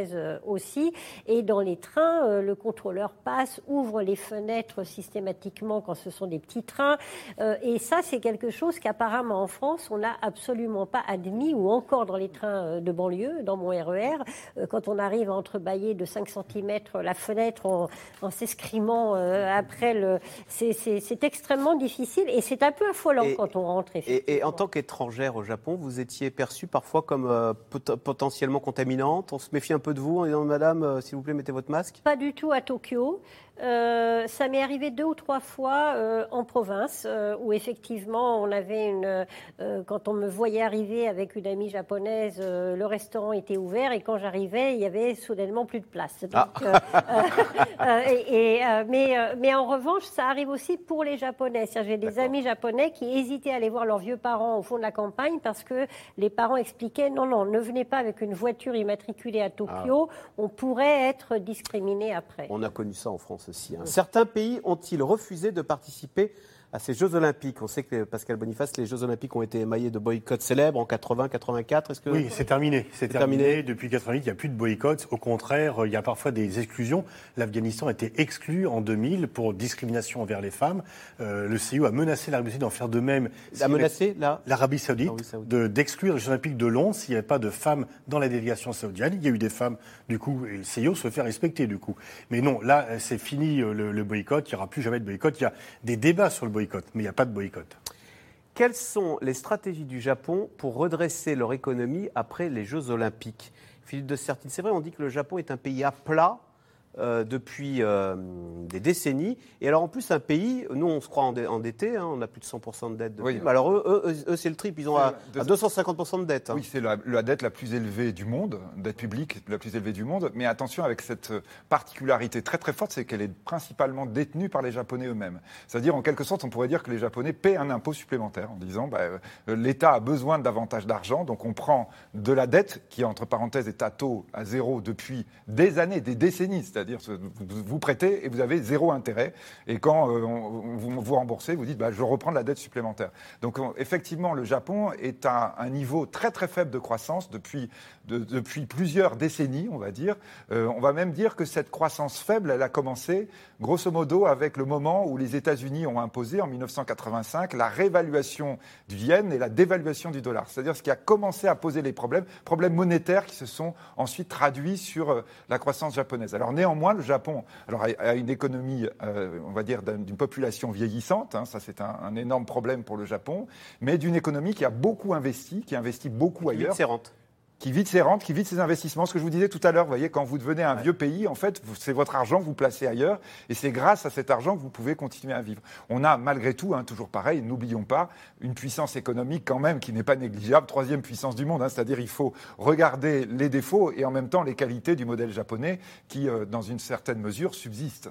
aussi. Et dans les trains, le contrôleur passe, ouvre les fenêtres systématiquement quand ce sont des petits trains euh, et ça, c'est quelque chose qu'apparemment en France, on n'a absolument pas admis, ou encore dans les trains euh, de banlieue, dans mon RER, euh, quand on arrive à entrebâiller de 5 cm la fenêtre en, s'escrimant après le. C'est extrêmement difficile et c'est un peu affolant quand on rentre. Et, et, en tant qu'étrangère au Japon, vous étiez perçue parfois comme potentiellement contaminante? On se méfie un peu de vous en disant Madame, s'il vous plaît, mettez votre masque Pas du tout à Tokyo. Euh, ça m'est arrivé deux ou trois fois euh, en province euh, où effectivement on avait une. quand on me voyait arriver avec une amie japonaise, le restaurant était ouvert et quand j'arrivais, il y avait soudainement plus de place. Ah. et, mais, mais en revanche, ça arrive aussi pour les Japonais. J'ai des amis japonais qui hésitaient à aller voir leurs vieux parents au fond de la campagne parce que les parents expliquaient non, non, ne venez pas avec une voiture immatriculée à Tokyo, ah. on pourrait être discriminé après. On a connu ça en France. Hein. Certains pays ont-ils refusé de participer à ces Jeux Olympiques. On sait que, Pascal Boniface, les Jeux Olympiques ont été émaillés de boycotts célèbres en 80, 84. Est-ce que... Oui, c'est terminé. C'est terminé. Depuis 88, il n'y a plus de boycotts. Au contraire, il y a parfois des exclusions. L'Afghanistan a été exclu en 2000 pour discrimination envers les femmes. Euh, le CIO a menacé l'Arabie Saoudite d'en faire de même. A menacé l'Arabie Saoudite, d'exclure les Jeux Olympiques de Londres s'il n'y avait pas de femmes dans la délégation saoudienne. Il y a eu des femmes, du coup, et le CIO se fait respecter, du coup. Mais non, là, c'est fini euh, le, le boycott. Il n'y aura plus jamais de boycott. Il y a des débats sur le boycott, mais il n'y a pas de boycott. Quelles sont les stratégies du Japon pour redresser leur économie après les Jeux Olympiques? Philippe de Sertine, c'est vrai, on dit que le Japon est un pays à plat euh, depuis euh, des décennies. Et alors en plus, un pays, nous on se croit endetté, hein, on a plus de 100% de dette. Oui. Alors eux, eux, c'est le trip, ils ont à, 250% de dette. Hein. Oui, c'est la, dette la plus élevée du monde, dette publique la plus élevée du monde. Mais attention avec cette particularité très très forte, c'est qu'elle est principalement détenue par les Japonais eux-mêmes. C'est-à-dire en quelque sorte, on pourrait dire que les Japonais paient un impôt supplémentaire en disant bah, l'État a besoin de davantage d'argent, donc on prend de la dette qui entre parenthèses est à taux à zéro depuis des années, des décennies. C'est-à-dire vous prêtez et vous avez zéro intérêt. Et quand euh, vous vous remboursez, vous dites bah, je reprends la dette supplémentaire. Donc effectivement, le Japon est à un niveau très très faible de croissance depuis, depuis plusieurs décennies, on va dire. Euh, on va même dire que cette croissance faible, elle a commencé grosso modo avec le moment où les États-Unis ont imposé en 1985 la réévaluation du yen et la dévaluation du dollar. C'est-à-dire ce qui a commencé à poser les problèmes, problèmes monétaires qui se sont ensuite traduits sur euh, la croissance japonaise. Alors néanmoins, le Japon alors, a une économie, euh, on va dire, d'une population vieillissante, hein, ça c'est un, énorme problème pour le Japon, mais d'une économie qui a beaucoup investi, qui investit beaucoup ailleurs qui vide ses rentes, qui vide ses investissements. Ce que je vous disais tout à l'heure, vous voyez, quand vous devenez un vieux pays, en fait, c'est votre argent que vous placez ailleurs, et c'est grâce à cet argent que vous pouvez continuer à vivre. On a malgré tout, hein, toujours pareil, n'oublions pas, une puissance économique quand même qui n'est pas négligeable, troisième puissance du monde, hein, c'est-à-dire il faut regarder les défauts et en même temps les qualités du modèle japonais qui, euh, dans une certaine mesure, subsistent.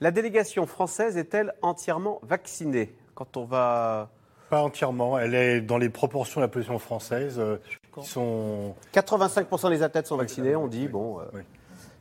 La délégation française est-elle entièrement vaccinée? Quand on va pas entièrement. Elle est dans les proportions de la population française. Euh, sont... 85% des athlètes sont vaccinés, on dit. Bon, euh,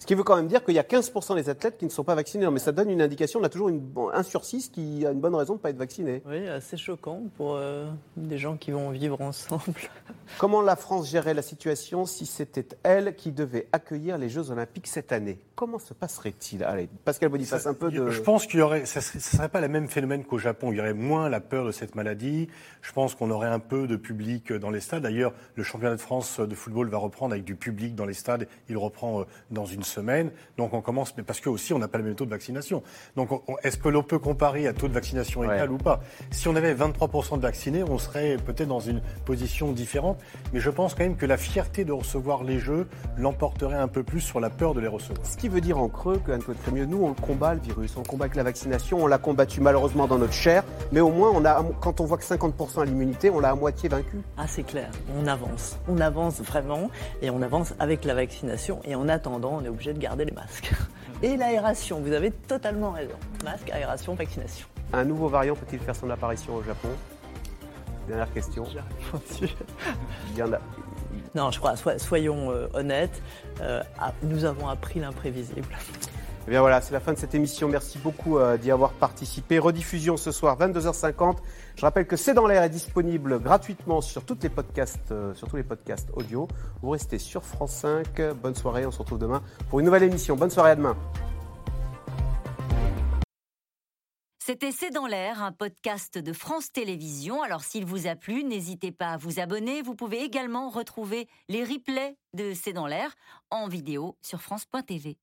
ce qui veut quand même dire qu'il y a 15% des athlètes qui ne sont pas vaccinés. Non, mais ça donne une indication. On a toujours une, un sur six qui a une bonne raison de ne pas être vacciné. Oui, assez choquant pour euh, des gens qui vont vivre ensemble. Comment la France gérait la situation si c'était elle qui devait accueillir les Jeux Olympiques cette année? Comment se passerait-il? Allez, Pascal Boniface, un peu de. Je pense qu'il y aurait. Ça ne serait, pas le même phénomène qu'au Japon. Il y aurait moins la peur de cette maladie. Je pense qu'on aurait un peu de public dans les stades. D'ailleurs, le championnat de France de football va reprendre avec du public dans les stades. Il reprend euh, dans une semaine. Donc on commence, mais parce que aussi on n'a pas le même taux de vaccination. Donc est-ce que l'on peut comparer à taux de vaccination égal ou pas? Si on avait 23% de vaccinés, on serait peut-être dans une position différente. Mais je pense quand même que la fierté de recevoir les Jeux l'emporterait un peu plus sur la peur de les recevoir. Ce qui veut dire en creux que Anne-Claude Crémieux, nous on combat le virus, on combat que la vaccination, on l'a combattu malheureusement dans notre chair, mais au moins on a, quand on voit que 50% à l'immunité, on l'a à moitié vaincu. Ah c'est clair, on avance, on avance vraiment et on avance avec la vaccination et en attendant on est obligé de garder les masques. Et l'aération, vous avez totalement raison. Masque, aération, vaccination. Un nouveau variant peut-il faire son apparition au Japon? Dernière question. Il y en a. Non, je crois, soyons euh, honnêtes, euh, nous avons appris l'imprévisible. Eh bien voilà, c'est la fin de cette émission. Merci beaucoup euh, d'y avoir participé. Rediffusion ce soir, 22h50. Je rappelle que C'est dans l'air est disponible gratuitement sur, toutes les podcasts, euh, tous les podcasts audio. Vous restez sur France 5. Bonne soirée, on se retrouve demain pour une nouvelle émission. Bonne soirée à demain. C'était C'est dans l'air, un podcast de France Télévisions. Alors s'il vous a plu, n'hésitez pas à vous abonner. Vous pouvez également retrouver les replays de C'est dans l'air en vidéo sur France.tv.